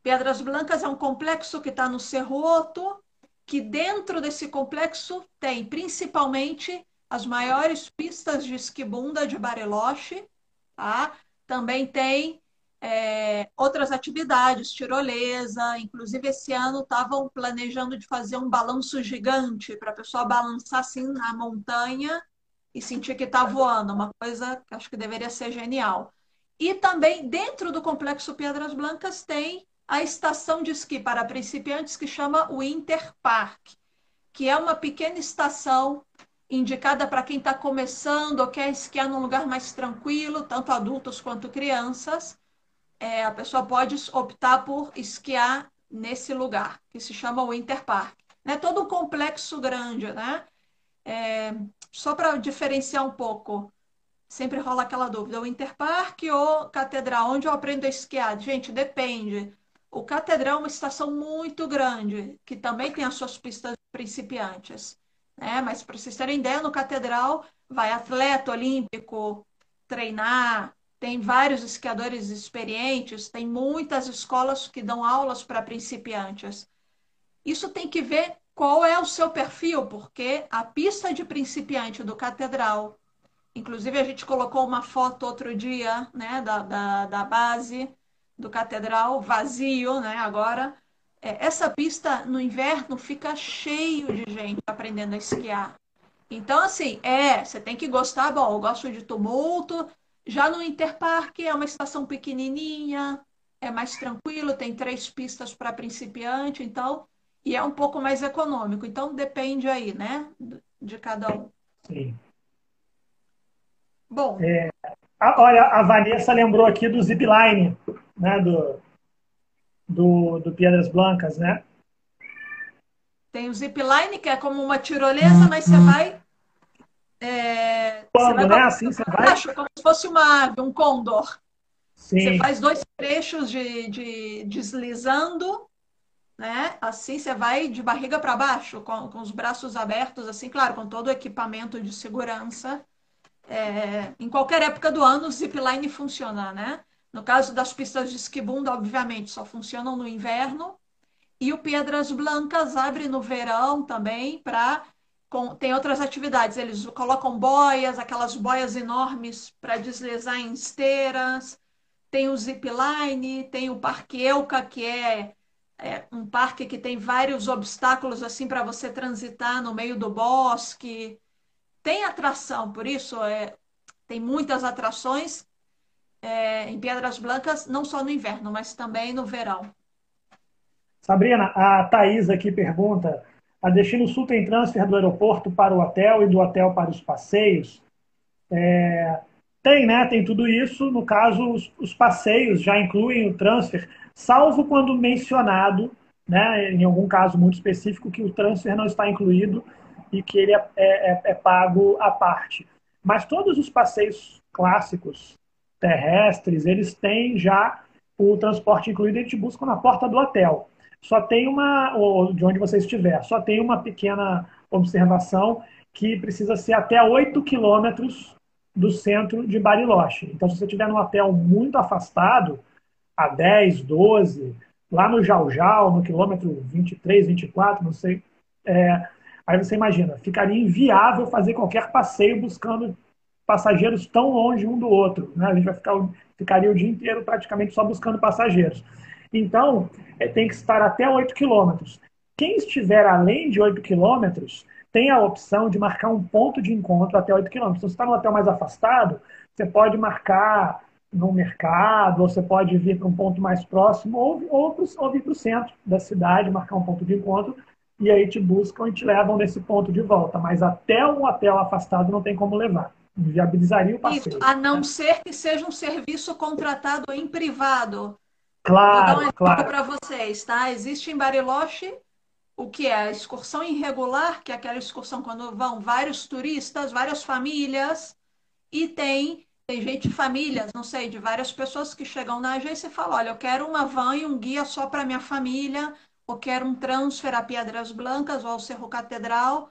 C: Pedras Blancas é um complexo que está no Cerro Otto, que dentro desse complexo tem principalmente as maiores pistas de esquibunda de Bariloche, tá? Também tem é, outras atividades, tirolesa, inclusive esse ano estavam planejando de fazer um balanço gigante para a pessoa balançar assim na montanha e sentir que está voando, uma coisa que acho que deveria ser genial. E também dentro do complexo Pedras Blancas tem a estação de esqui para principiantes que chama Winter Park, que é uma pequena estação indicada para quem está começando ou quer esquiar num lugar mais tranquilo, tanto adultos quanto crianças é, a pessoa pode optar por esquiar nesse lugar, que se chama Winter Park. É todo um complexo grande, né? É, só para diferenciar um pouco, sempre rola aquela dúvida: o Winter Park ou Catedral? Onde eu aprendo a esquiar? Gente, depende. O Catedral é uma estação muito grande, que também tem as suas pistas principiantes. Né? Mas para vocês terem ideia, no Catedral vai atleta olímpico treinar, tem vários esquiadores experientes, tem muitas escolas que dão aulas para principiantes. Isso tem que ver qual é o seu perfil, porque a pista de principiante do Catedral, inclusive a gente colocou uma foto outro dia, né, da, da, da base do Catedral, vazio, né, agora. É, essa pista no inverno fica cheio de gente aprendendo a esquiar. Então, assim, é, você tem que gostar, bom, eu gosto de tumulto, já no Interpark é uma estação pequenininha, é mais tranquilo, tem três pistas para principiante, então, e é um pouco mais econômico. Então, depende aí, né, de cada um.
B: Sim. Bom. É, olha, a Vanessa lembrou aqui do zipline, né, do, do, do Piedras Blancas, né?
C: Tem o zipline, que é como uma tirolesa, mas você vai é,
B: Quando, né? Assim você vai.
C: Baixo, como se fosse uma um condor. Sim. Você faz dois trechos de, de deslizando, né? Assim você vai de barriga para baixo, com, com os braços abertos, assim, claro, com todo o equipamento de segurança. É, em qualquer época do ano, o zipline funciona, né? No caso das pistas de esquibunda, obviamente, só funcionam no inverno. E o Pedras Blancas abre no verão também para tem outras atividades. Eles colocam boias, aquelas boias enormes para deslizar em esteiras. Tem o zipline, tem o Parque Elca, que é, é um parque que tem vários obstáculos assim para você transitar no meio do bosque. Tem atração, por isso é, tem muitas atrações é, em Pedras Blancas, não só no inverno, mas também no verão.
B: Sabrina, a Thaís aqui pergunta a Destino Sul tem transfer do aeroporto para o hotel e do hotel para os passeios. É, tem, né? Tem tudo isso. No caso, os, os, passeios já incluem o transfer, salvo quando mencionado, né, em algum caso muito específico, que o transfer não está incluído e que ele é, é, é pago à parte. Mas todos os passeios clássicos terrestres, eles têm já o transporte incluído a gente busca na porta do hotel só tem uma, ou de onde você estiver, só tem uma pequena observação que precisa ser até 8 quilômetros do centro de Bariloche. Então, se você estiver num hotel muito afastado, a 10, 12, lá no Jaujau, no quilômetro 23, 24, não sei, é, aí você imagina, ficaria inviável fazer qualquer passeio buscando passageiros tão longe um do outro. Né? A gente vai ficar, ficaria o dia inteiro praticamente só buscando passageiros. Então, é, tem que estar até 8 quilômetros. Quem estiver além de 8 quilômetros tem a opção de marcar um ponto de encontro até 8 quilômetros. Então, se está no hotel mais afastado, você pode marcar no mercado, ou você pode vir para um ponto mais próximo, ou, ou, pro, ou vir para o centro da cidade, marcar um ponto de encontro, e aí te buscam e te levam nesse ponto de volta. Mas até um hotel afastado não tem como levar. Viabilizaria o passeio. Isso,
C: a não né? ser que seja um serviço contratado em privado
B: Claro, Vou dar um
C: claro. para vocês, tá? Existe em Bariloche o que é a excursão irregular, que é aquela excursão quando vão vários turistas, várias famílias, e tem, tem gente, famílias, não sei, de várias pessoas que chegam na agência e falam, olha, eu quero uma van e um guia só para minha família, ou quero um transfer a Piedras Blancas ou ao Cerro Catedral,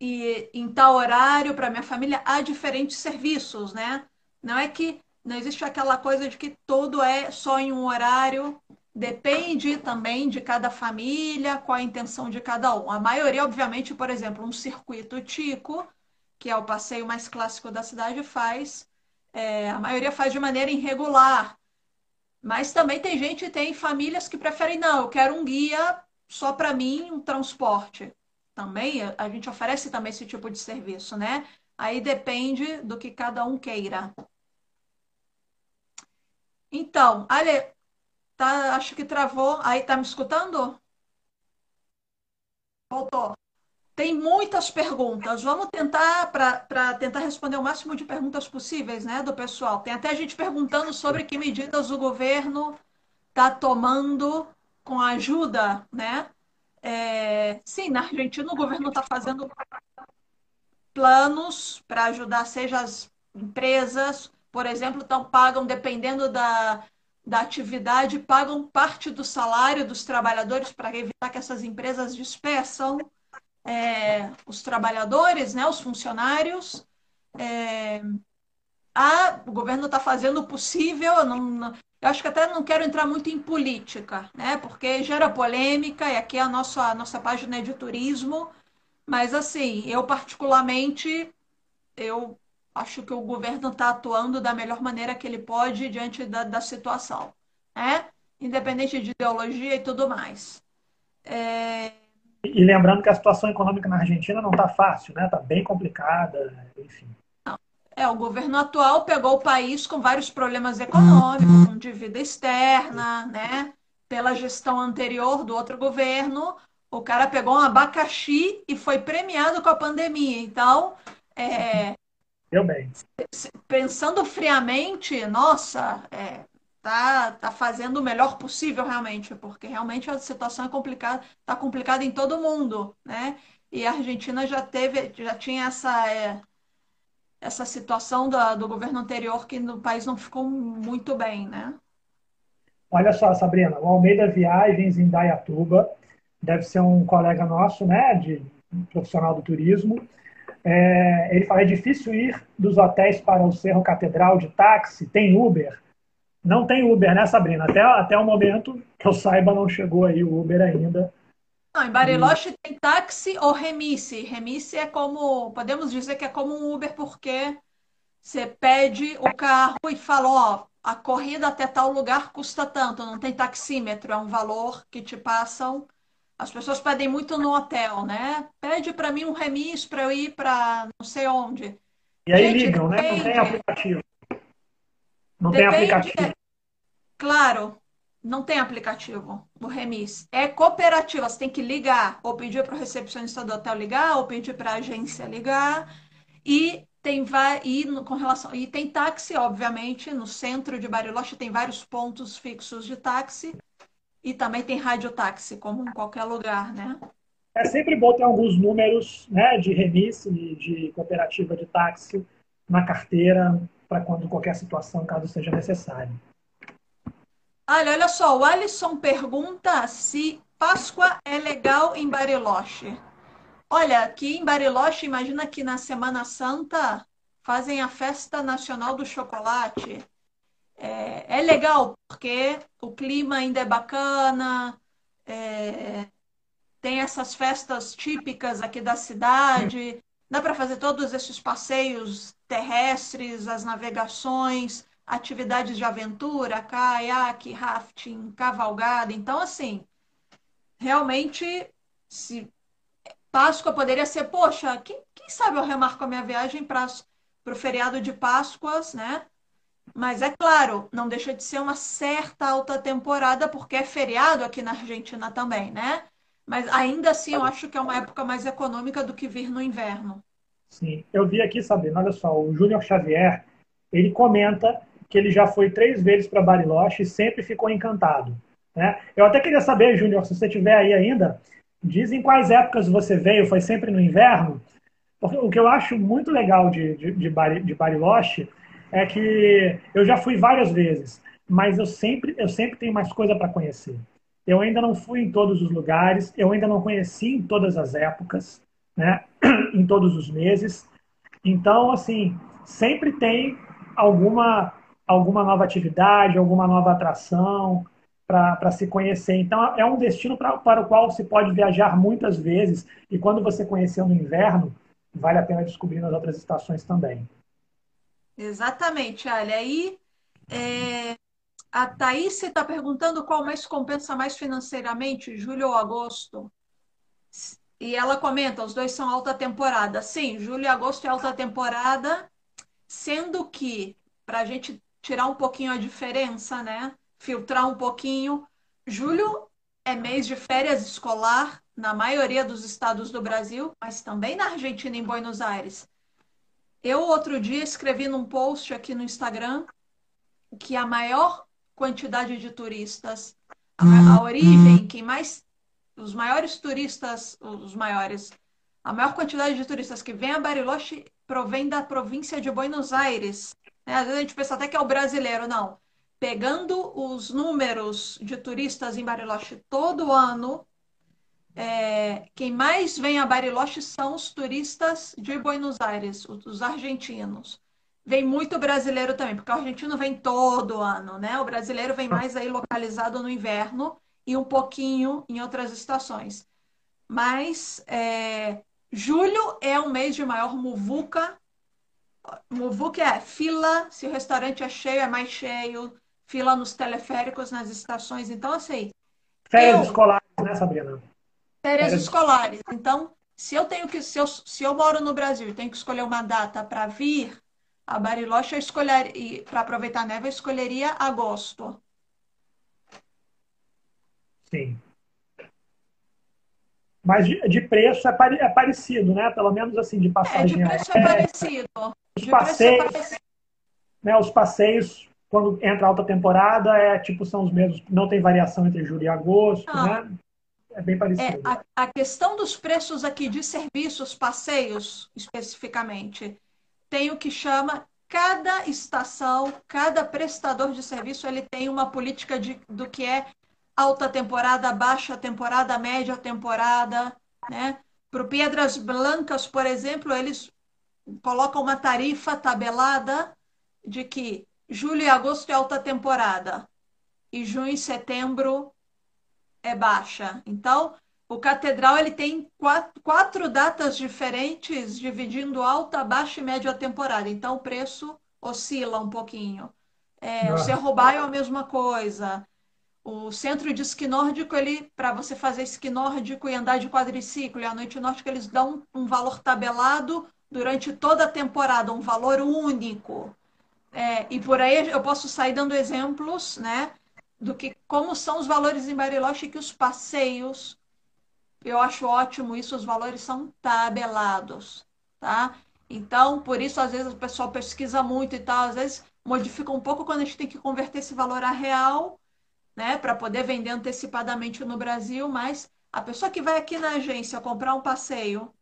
C: e em tal horário para minha família, há diferentes serviços, né? Não é que não existe aquela coisa de que tudo é só em um horário, Depende também de cada família, qual a intenção de cada um. A maioria, obviamente, por exemplo, um circuito Tico, que é o passeio mais clássico da cidade, faz. É, a maioria faz de maneira irregular. Mas também tem gente, tem famílias que preferem, não, eu quero um guia só para mim, um transporte. Também a gente oferece também esse tipo de serviço, né? Aí depende do que cada um queira. Então, Ale, Tá, acho que travou. Aí, tá me escutando? Voltou. Tem muitas perguntas. Vamos tentar para tentar responder o máximo de perguntas possíveis, né, do pessoal. Tem até gente perguntando sobre que medidas o governo está tomando com a ajuda, né? É, sim, na Argentina o governo está fazendo planos para ajudar, seja as empresas, por exemplo, estão pagam dependendo da da atividade pagam parte do salário dos trabalhadores para evitar que essas empresas despeçam é, os trabalhadores, né, os funcionários. É, a, o governo está fazendo o possível, não, eu acho que até não quero entrar muito em política, né, porque gera polêmica, e aqui é a nossa, a nossa página é de turismo, mas assim, eu particularmente, eu acho que o governo está atuando da melhor maneira que ele pode diante da, da situação, né? independente de ideologia e tudo mais.
B: É... E lembrando que a situação econômica na Argentina não está fácil, né? Está bem complicada, enfim.
C: É, o governo atual pegou o país com vários problemas econômicos, com dívida externa, né? Pela gestão anterior do outro governo, o cara pegou um abacaxi e foi premiado com a pandemia. Então, é,
B: Deu bem.
C: Pensando friamente, nossa, é, tá, tá fazendo o melhor possível realmente, porque realmente a situação é complicada, tá complicada em todo mundo, né? E a Argentina já teve, já tinha essa é, essa situação do, do governo anterior que no país não ficou muito bem, né?
B: Olha só, Sabrina, o Almeida Viagens em Dayatuba deve ser um colega nosso, né, de profissional do turismo é, ele fala: é difícil ir dos hotéis para o Cerro Catedral de táxi, tem Uber? Não tem Uber, né, Sabrina? Até, até o momento que eu saiba, não chegou aí o Uber ainda.
C: Não, em Bariloche tem táxi ou remise. Remise é como, podemos dizer que é como um Uber, porque você pede o carro e fala, ó, a corrida até tal lugar custa tanto, não tem taxímetro, é um valor que te passam as pessoas pedem muito no hotel, né? Pede para mim um remis para eu ir para não sei onde.
B: E aí Gente, ligam, depende. né? Não tem aplicativo. Não depende, tem aplicativo.
C: Claro, não tem aplicativo o remis. É cooperativa, você tem que ligar, ou pedir para o recepcionista do hotel ligar, ou pedir para a agência ligar. E tem e com relação e tem táxi, obviamente, no centro de Bariloche tem vários pontos fixos de táxi. E também tem radiotáxi, como em qualquer lugar, né?
B: É sempre bom ter alguns números né, de remisse, de cooperativa de táxi na carteira, para quando qualquer situação, caso seja necessário.
C: Olha, olha só, o Alisson pergunta se Páscoa é legal em Bariloche. Olha, aqui em Bariloche, imagina que na Semana Santa fazem a Festa Nacional do Chocolate. É, é legal porque o clima ainda é bacana, é, tem essas festas típicas aqui da cidade, dá para fazer todos esses passeios terrestres, as navegações, atividades de aventura, caiaque, rafting, cavalgada. Então, assim, realmente, se Páscoa poderia ser, poxa, quem, quem sabe eu remarco a minha viagem para o feriado de Páscoas, né? Mas é claro, não deixa de ser uma certa alta temporada, porque é feriado aqui na Argentina também, né? Mas ainda assim eu acho que é uma época mais econômica do que vir no inverno.
B: Sim, eu vi aqui, Sabrina, olha só, o Júnior Xavier, ele comenta que ele já foi três vezes para Bariloche e sempre ficou encantado. Né? Eu até queria saber, Júnior, se você estiver aí ainda, Dizem quais épocas você veio, foi sempre no inverno? Porque o que eu acho muito legal de, de, de Bariloche é que eu já fui várias vezes, mas eu sempre, eu sempre tenho mais coisa para conhecer. Eu ainda não fui em todos os lugares, eu ainda não conheci em todas as épocas, né? em todos os meses. Então, assim, sempre tem alguma, alguma nova atividade, alguma nova atração para se conhecer. Então, é um destino pra, para o qual se pode viajar muitas vezes. E quando você conheceu no inverno, vale a pena descobrir nas outras estações também.
C: Exatamente, olha aí. É, a Thaís está perguntando qual mais compensa mais financeiramente, julho ou agosto. E ela comenta, os dois são alta temporada. Sim, julho e agosto é alta temporada, sendo que, para a gente tirar um pouquinho a diferença, né? Filtrar um pouquinho, julho é mês de férias escolar na maioria dos estados do Brasil, mas também na Argentina, em Buenos Aires. Eu, outro dia, escrevi num post aqui no Instagram que a maior quantidade de turistas, a, a origem, quem mais os maiores turistas, os maiores, a maior quantidade de turistas que vem a Bariloche provém da província de Buenos Aires. Vezes a gente pensa até que é o brasileiro, não. Pegando os números de turistas em Bariloche todo ano, é, quem mais vem a Bariloche são os turistas de Buenos Aires, os argentinos. Vem muito brasileiro também, porque o argentino vem todo ano, né? O brasileiro vem mais aí localizado no inverno e um pouquinho em outras estações. Mas é, julho é o mês de maior muvuca. Muvuca é fila, se o restaurante é cheio, é mais cheio. Fila nos teleféricos, nas estações. Então, assim.
B: Férias eu, escolares, né, Sabrina?
C: Férias, férias escolares. Então, se eu tenho que. Se eu, se eu moro no Brasil e tenho que escolher uma data para vir, a Bariloche, eu escolher, para aproveitar a neve, eu escolheria agosto.
B: Sim. Mas de, de preço é, pare, é, parecido, né? Pelo menos assim, de passagem.
C: É, de preço é, parecido.
B: Os passeios, é. Né, os passeios, quando entra alta temporada, é tipo, são os mesmos, não tem variação entre julho e agosto, não. né? É bem parecido.
C: É, a, a questão dos preços aqui de serviços, passeios, especificamente, tem o que chama cada estação, cada prestador de serviço, ele tem uma política de, do que é alta temporada, baixa temporada, média temporada, né? Para o Pedras Blancas, por exemplo, eles colocam uma tarifa tabelada de que julho e agosto é alta temporada e junho e setembro é baixa. Então, o Catedral ele tem quatro, quatro datas diferentes, dividindo alta, baixa e média temporada. Então, o preço oscila um pouquinho. É, o Cerro Baio é a mesma coisa. O centro de esqui nórdico, ele, para você fazer esqui nórdico e andar de quadriciclo, e a noite nórdica, eles dão um valor tabelado durante toda a temporada, um valor único. É, e por aí eu posso sair dando exemplos, né, do que como são os valores em Bariloche que os passeios, eu acho ótimo isso, os valores são tabelados, tá? Então, por isso, às vezes o pessoal pesquisa muito e tal, às vezes modifica um pouco quando a gente tem que converter esse valor a real né, para poder vender antecipadamente no Brasil, mas a pessoa que vai aqui na agência comprar um passeio,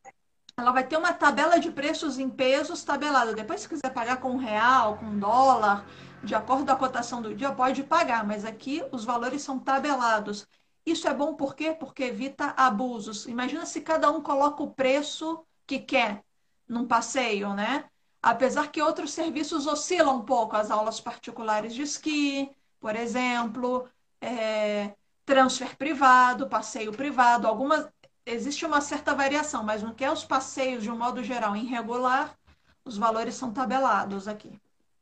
C: ela vai ter uma tabela de preços em pesos tabelada. Depois, se quiser pagar com real, com dólar, de acordo com a cotação do dia, pode pagar, mas aqui os valores são tabelados. Isso é bom por quê? Porque evita abusos. Imagina se cada um coloca o preço que quer num passeio, né? Apesar que outros serviços oscilam um pouco, as aulas particulares de esqui, por exemplo, é, transfer privado, passeio privado, algumas existe uma certa variação, mas no que é os passeios de um modo geral irregular, os valores são tabelados aqui.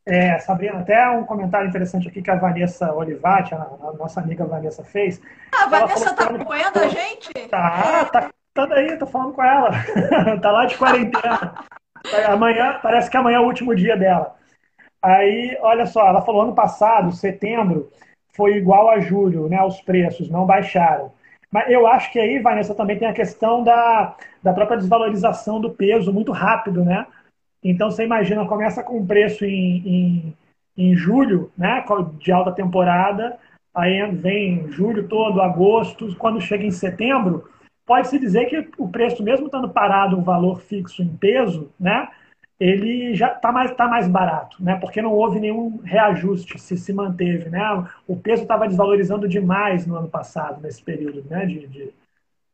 B: É, Sabrina, até um comentário interessante aqui que a Vanessa Olivati, a, a nossa amiga Vanessa, fez.
C: Ah, a Vanessa está acompanhando a gente?
B: Tá, tá, tá daí, tô falando com ela. tá lá de quarentena. amanhã, parece que amanhã é o último dia dela. Aí, olha só, ela falou ano passado, setembro, foi igual a julho, né? Os preços não baixaram. Mas eu acho que aí, Vanessa, também tem a questão da, da própria desvalorização do peso muito rápido, né? Então você imagina, começa com um preço em, em, em julho, né? De alta temporada, aí vem julho todo, agosto, quando chega em setembro, pode-se dizer que o preço, mesmo estando parado um valor fixo em peso, né, ele já está mais, tá mais barato, né, porque não houve nenhum reajuste, se se manteve. Né, o peso estava desvalorizando demais no ano passado, nesse período né, de, de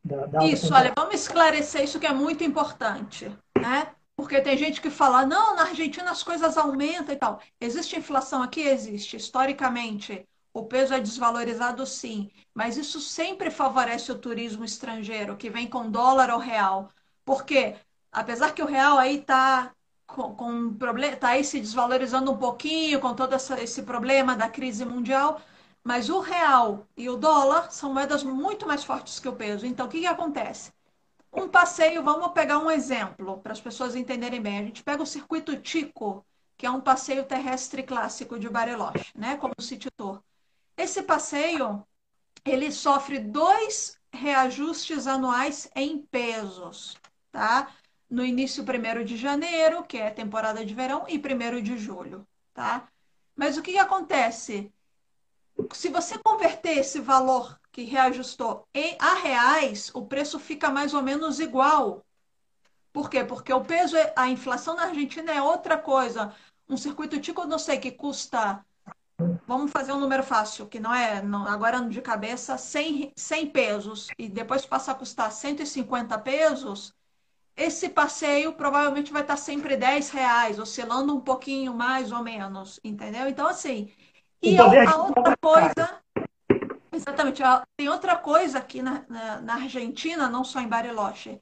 C: da, da isso, olha, vamos esclarecer isso que é muito importante. Né? Porque tem gente que fala, não, na Argentina as coisas aumentam e tal. Existe inflação aqui? Existe. Historicamente, o peso é desvalorizado sim, mas isso sempre favorece o turismo estrangeiro, que vem com dólar ou real. Porque, apesar que o real aí está com, com problema, tá aí se desvalorizando um pouquinho com todo essa, esse problema da crise mundial, mas o real e o dólar são moedas muito mais fortes que o peso. Então, o que, que acontece? Um passeio, vamos pegar um exemplo para as pessoas entenderem bem. A gente pega o circuito Tico, que é um passeio terrestre clássico de Bariloche, né? Como City Tour. Esse passeio, ele sofre dois reajustes anuais em pesos, tá? No início 1 de janeiro, que é temporada de verão, e 1 de julho, tá? Mas o que, que acontece? Se você converter esse valor que reajustou em, a reais, o preço fica mais ou menos igual. Por quê? Porque o peso, a inflação na Argentina é outra coisa. Um circuito Tico, não sei, que custa, vamos fazer um número fácil, que não é, não, agora de cabeça, 100, 100 pesos, e depois passa a custar 150 pesos, esse passeio provavelmente vai estar sempre 10 reais, oscilando um pouquinho mais ou menos, entendeu? Então, assim, e a, a outra coisa Exatamente. Tem outra coisa aqui na, na, na, Argentina, não só em Bariloche.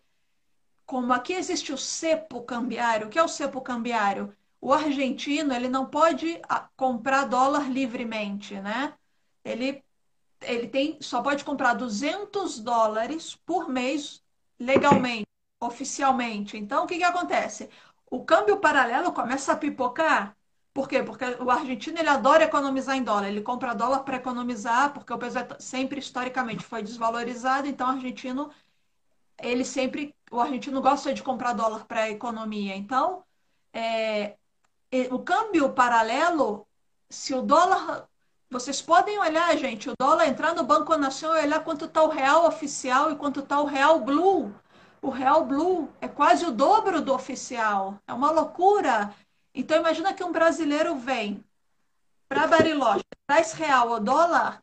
C: Como aqui existe o cepo cambiário, o que é o cepo cambiário? O argentino ele não pode ah, comprar dólar livremente, né? Ele, ele tem, só pode comprar 200 dólares por mês legalmente, oficialmente. Então, o que, que acontece? O câmbio paralelo começa a pipocar por quê? Porque o argentino ele adora economizar em dólar. Ele compra dólar para economizar, porque o peso é sempre historicamente foi desvalorizado. Então, o argentino ele sempre o argentino gosta de comprar dólar para economia. Então, é, o câmbio paralelo, se o dólar vocês podem olhar, gente, o dólar entrar no Banco Nacional e olhar quanto está o real oficial e quanto está o real blue. O real blue é quase o dobro do oficial. É uma loucura. Então, imagina que um brasileiro vem para Bariloche, traz real ou dólar,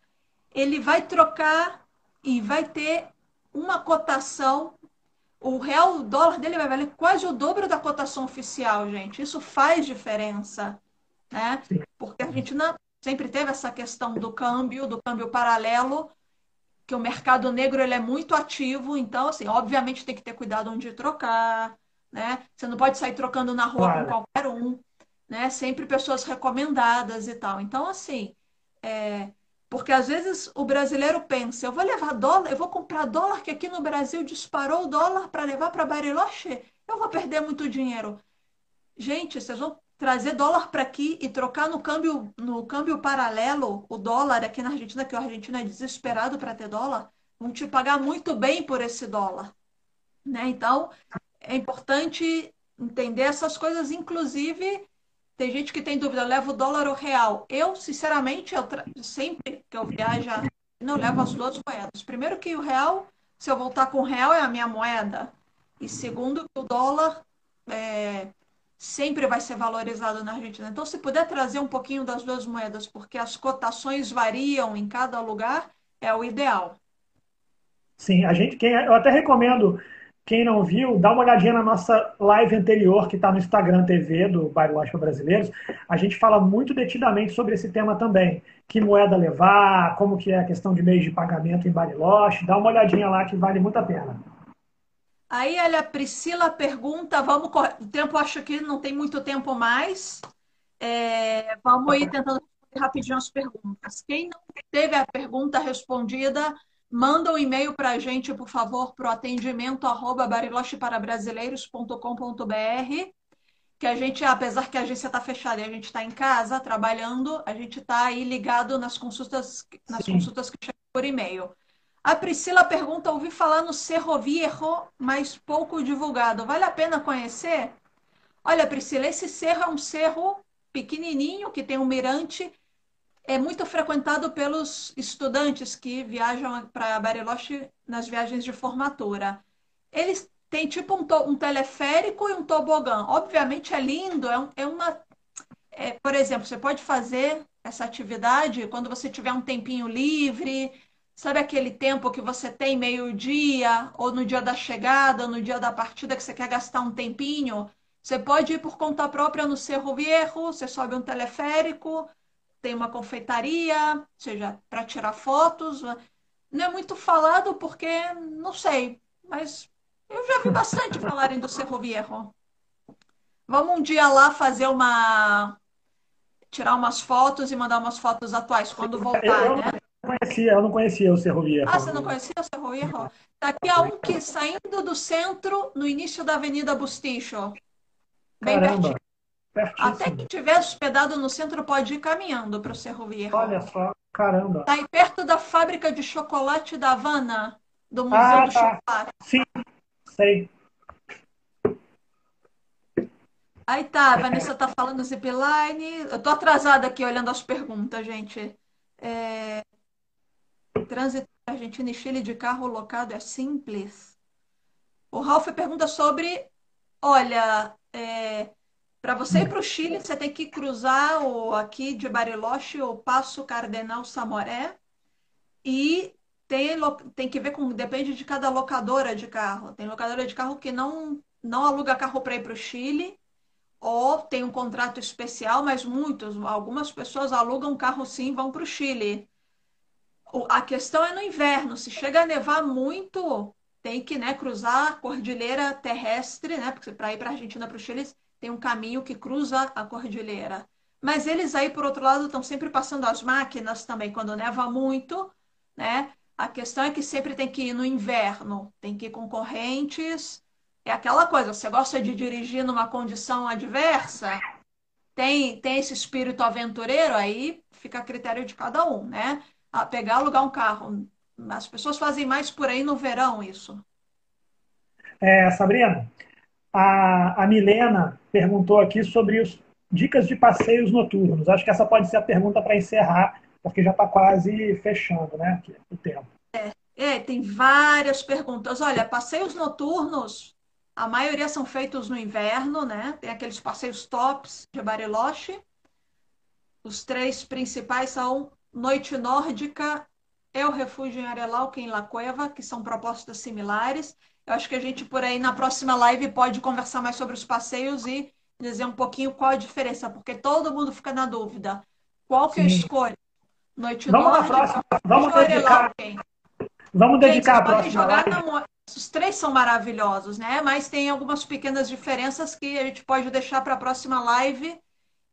C: ele vai trocar e vai ter uma cotação. O real, o dólar dele vai valer quase o dobro da cotação oficial, gente. Isso faz diferença, né? Porque a Argentina sempre teve essa questão do câmbio, do câmbio paralelo, que o mercado negro ele é muito ativo, então, assim, obviamente tem que ter cuidado onde trocar, né? Você não pode sair trocando na rua claro. com qualquer um, né? Sempre pessoas recomendadas e tal. Então, assim, é... porque às vezes o brasileiro pensa, eu vou levar dólar, eu vou comprar dólar que aqui no Brasil disparou o dólar para levar para Bariloche, eu vou perder muito dinheiro. Gente, vocês vão trazer dólar para aqui e trocar no câmbio no câmbio paralelo o dólar aqui na Argentina, que a Argentina é desesperado para ter dólar, vão te pagar muito bem por esse dólar, né? Então, é importante entender essas coisas, inclusive tem gente que tem dúvida, leva o dólar ou real. Eu, sinceramente, eu tra... sempre que eu viajo, não levo as duas moedas. Primeiro que o real, se eu voltar com o real, é a minha moeda. E segundo que o dólar é... sempre vai ser valorizado na Argentina. Então, se puder trazer um pouquinho das duas moedas, porque as cotações variam em cada lugar, é o ideal.
B: Sim, a gente, quem, eu até recomendo quem não viu, dá uma olhadinha na nossa live anterior, que está no Instagram TV do Bairro para Brasileiros. A gente fala muito detidamente sobre esse tema também. Que moeda levar, como que é a questão de meios de pagamento em Bariloche. Dá uma olhadinha lá que vale muito a pena.
C: Aí, olha, a Priscila pergunta, vamos o tempo acho que não tem muito tempo mais. É, vamos ir tentando responder rapidinho as perguntas. Quem não teve a pergunta respondida, Manda um e-mail para a gente, por favor, para o atendimento arroba barilocheparabbrasileiros.com.br que a gente, apesar que a agência está fechada e a gente está em casa trabalhando, a gente está aí ligado nas consultas, nas consultas que chegam por e-mail. A Priscila pergunta: ouvi falar no Cerro Viejo, mas pouco divulgado. Vale a pena conhecer? Olha, Priscila, esse cerro é um cerro pequenininho que tem um mirante é muito frequentado pelos estudantes que viajam para Bariloche nas viagens de formatura. Eles têm tipo um, um teleférico e um tobogã. Obviamente é lindo, é, um, é uma. É, por exemplo, você pode fazer essa atividade quando você tiver um tempinho livre, Sabe aquele tempo que você tem meio-dia, ou no dia da chegada, ou no dia da partida, que você quer gastar um tempinho? Você pode ir por conta própria no Cerro Viejo, você sobe um teleférico, tem uma confeitaria, seja, para tirar fotos. Não é muito falado porque, não sei, mas eu já vi bastante falarem do Cerro Viejo. Vamos um dia lá fazer uma. tirar umas fotos e mandar umas fotos atuais quando voltar, né?
B: Conhecia, eu não conhecia o Cerro Viejo.
C: Ah, você não conhecia o Cerro Viejo? Daqui a um que saindo do centro, no início da Avenida Busticho. Bem
B: Caramba,
C: pertinho. Até quem estiver hospedado no centro pode ir caminhando para o Cerro Viejo.
B: Olha só, caramba.
C: Está aí perto da fábrica de chocolate da Havana, do Museu ah, do tá. Chocolate.
B: Sim, sei.
C: Aí tá, a Vanessa tá falando zipline. Eu tô atrasada aqui olhando as perguntas, gente. É... Trânsito Argentina e Chile de carro locado é simples? O Ralph pergunta sobre, olha, é, para você ir para o Chile, você tem que cruzar o, aqui de Bariloche o Passo Cardenal Samoré e tem, tem que ver com, depende de cada locadora de carro. Tem locadora de carro que não, não aluga carro para ir para o Chile, ou tem um contrato especial, mas muitos, algumas pessoas alugam carro sim e vão para o Chile. A questão é no inverno. Se chega a nevar muito, tem que né, cruzar a cordilheira terrestre, né? Porque para ir para a Argentina, para o Chile, tem um caminho que cruza a cordilheira. Mas eles aí, por outro lado, estão sempre passando as máquinas também, quando neva muito, né? A questão é que sempre tem que ir no inverno, tem que ir com correntes. É aquela coisa, você gosta de dirigir numa condição adversa? Tem, tem esse espírito aventureiro, aí fica a critério de cada um, né? A pegar, alugar um carro. As pessoas fazem mais por aí no verão isso.
B: É, Sabrina, a, a Milena perguntou aqui sobre os dicas de passeios noturnos. Acho que essa pode ser a pergunta para encerrar, porque já está quase fechando né, aqui, o tempo.
C: É, é, tem várias perguntas. Olha, passeios noturnos, a maioria são feitos no inverno, né? Tem aqueles passeios tops de Bariloche. Os três principais são Noite Nórdica, é o Refúgio em Arelauca, em La Cueva, que são propostas similares. Eu acho que a gente, por aí, na próxima live, pode conversar mais sobre os passeios e dizer um pouquinho qual a diferença, porque todo mundo fica na dúvida. Qual que eu escolho? Noite
B: Vamos
C: Nórdica,
B: próxima. Vamos dedicar. Vamos dedicar gente, a próxima
C: jogar na... Os três são maravilhosos, né? Mas tem algumas pequenas diferenças que a gente pode deixar para a próxima live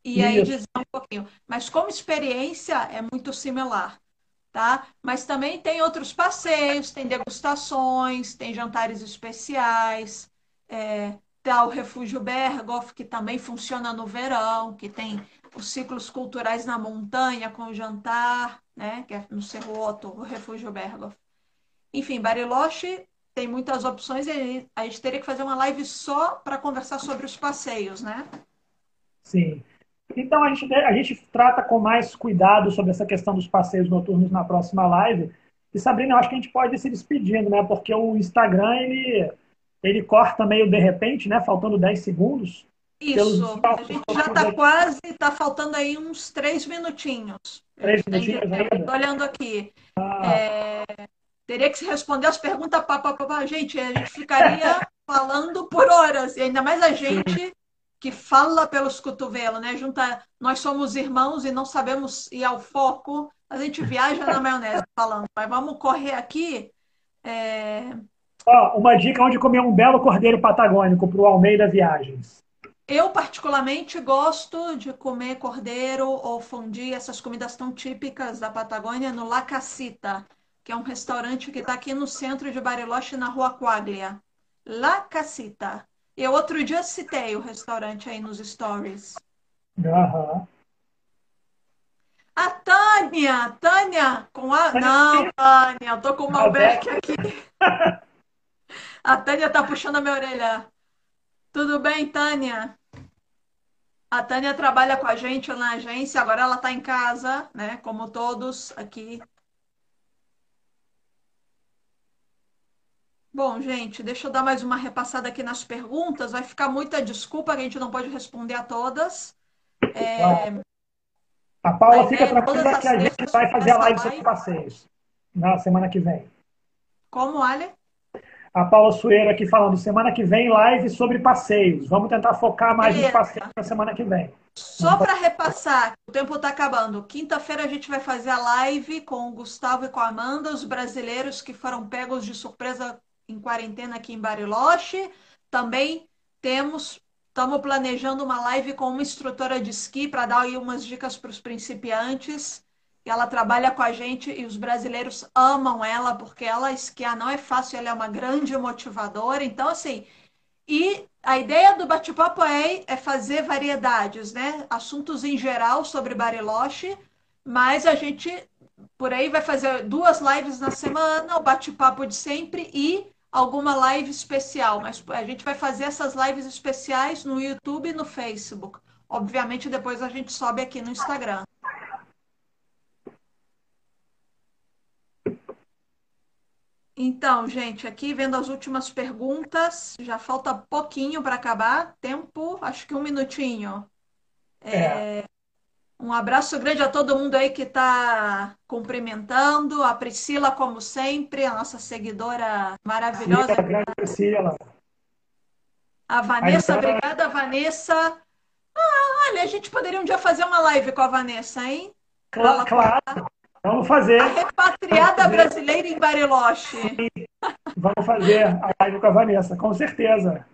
C: e aí dizer um pouquinho. Mas como experiência é muito similar, tá? Mas também tem outros passeios, tem degustações, tem jantares especiais, é, tá o Refúgio Berghoff, que também funciona no verão, que tem os ciclos culturais na montanha com o jantar, né? Que é no Cerro Otto, o Refúgio Berghoff. Enfim, Bariloche tem muitas opções e a gente teria que fazer uma live só para conversar sobre os passeios, né?
B: Sim. Então a gente, a gente trata com mais cuidado sobre essa questão dos passeios noturnos na próxima live. E Sabrina, eu acho que a gente pode ir se despedindo, né? Porque o Instagram ele, ele corta meio de repente, né? Faltando 10 segundos.
C: Isso, a gente já está quase, está faltando aí uns três minutinhos.
B: Três minutinhos?
C: Estou olhando aqui. Ah. É, teria que se responder as perguntas, pá, pá, pá, pá. gente, a gente ficaria falando por horas, e ainda mais a gente que fala pelos cotovelos, né? Junta, nós somos irmãos e não sabemos ir ao foco. A gente viaja na maionese falando, mas vamos correr aqui. É...
B: Oh, uma dica onde comer um belo cordeiro patagônico para o Almeida Viagens.
C: Eu, particularmente, gosto de comer cordeiro ou fundi, essas comidas tão típicas da Patagônia, no La Casita, que é um restaurante que está aqui no centro de Bariloche, na Rua Quaglia. La Casita. Eu outro dia citei o restaurante aí nos stories.
B: Uhum.
C: A Tânia! Tânia! Com a. Não, Tânia, eu tô com o Malbec aqui. A Tânia tá puxando a minha orelha. Tudo bem, Tânia? A Tânia trabalha com a gente na agência, agora ela está em casa, né? Como todos aqui. Bom, gente, deixa eu dar mais uma repassada aqui nas perguntas. Vai ficar muita desculpa, a gente não pode responder a todas. É...
B: A Paula a fica tranquila que a gente vai fazer a live sobre passeios na semana que vem.
C: Como, Ale?
B: A Paula Sueira aqui falando, semana que vem live sobre passeios. Vamos tentar focar mais Beleza. nos passeios na semana que vem.
C: Só para repassar, o tempo está acabando. Quinta-feira a gente vai fazer a live com o Gustavo e com a Amanda, os brasileiros que foram pegos de surpresa em quarentena aqui em Bariloche. Também temos, estamos planejando uma live com uma instrutora de esqui para dar aí umas dicas para os principiantes. Ela trabalha com a gente e os brasileiros amam ela porque ela esquiar não é fácil, ela é uma grande motivadora. Então, assim, e a ideia do bate-papo é, é fazer variedades, né? Assuntos em geral sobre Bariloche, mas a gente por aí vai fazer duas lives na semana, o bate-papo de sempre e alguma live especial, mas a gente vai fazer essas lives especiais no YouTube e no Facebook. Obviamente, depois a gente sobe aqui no Instagram. Então, gente, aqui vendo as últimas perguntas, já falta pouquinho para acabar. Tempo, acho que um minutinho. É. É, um abraço grande a todo mundo aí que está cumprimentando. A Priscila, como sempre, a nossa seguidora maravilhosa.
B: Grande Priscila.
C: A Vanessa, Aí, obrigada, Vanessa. Ah, olha, a gente poderia um dia fazer uma live com a Vanessa, hein?
B: Claro, claro. Vamos fazer. A
C: repatriada fazer. brasileira em Bariloche.
B: Sim. Vamos fazer a live com a Vanessa, com certeza.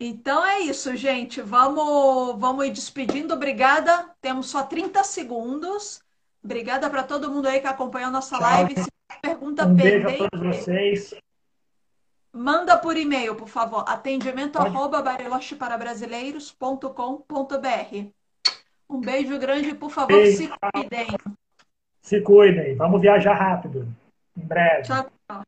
C: Então é isso, gente. Vamos, vamos ir despedindo. Obrigada. Temos só 30 segundos. Obrigada para todo mundo aí que acompanhou a nossa Tchau. live. Se pergunta
B: um beijo a todos vocês.
C: Manda por e-mail, por favor. Atendimento Pode. arroba barilocheparabbrasileiros.com.br. Um beijo grande, por favor, beijo. se cuidem.
B: Se cuidem. Vamos viajar rápido. Em breve.
C: Tchau, tchau.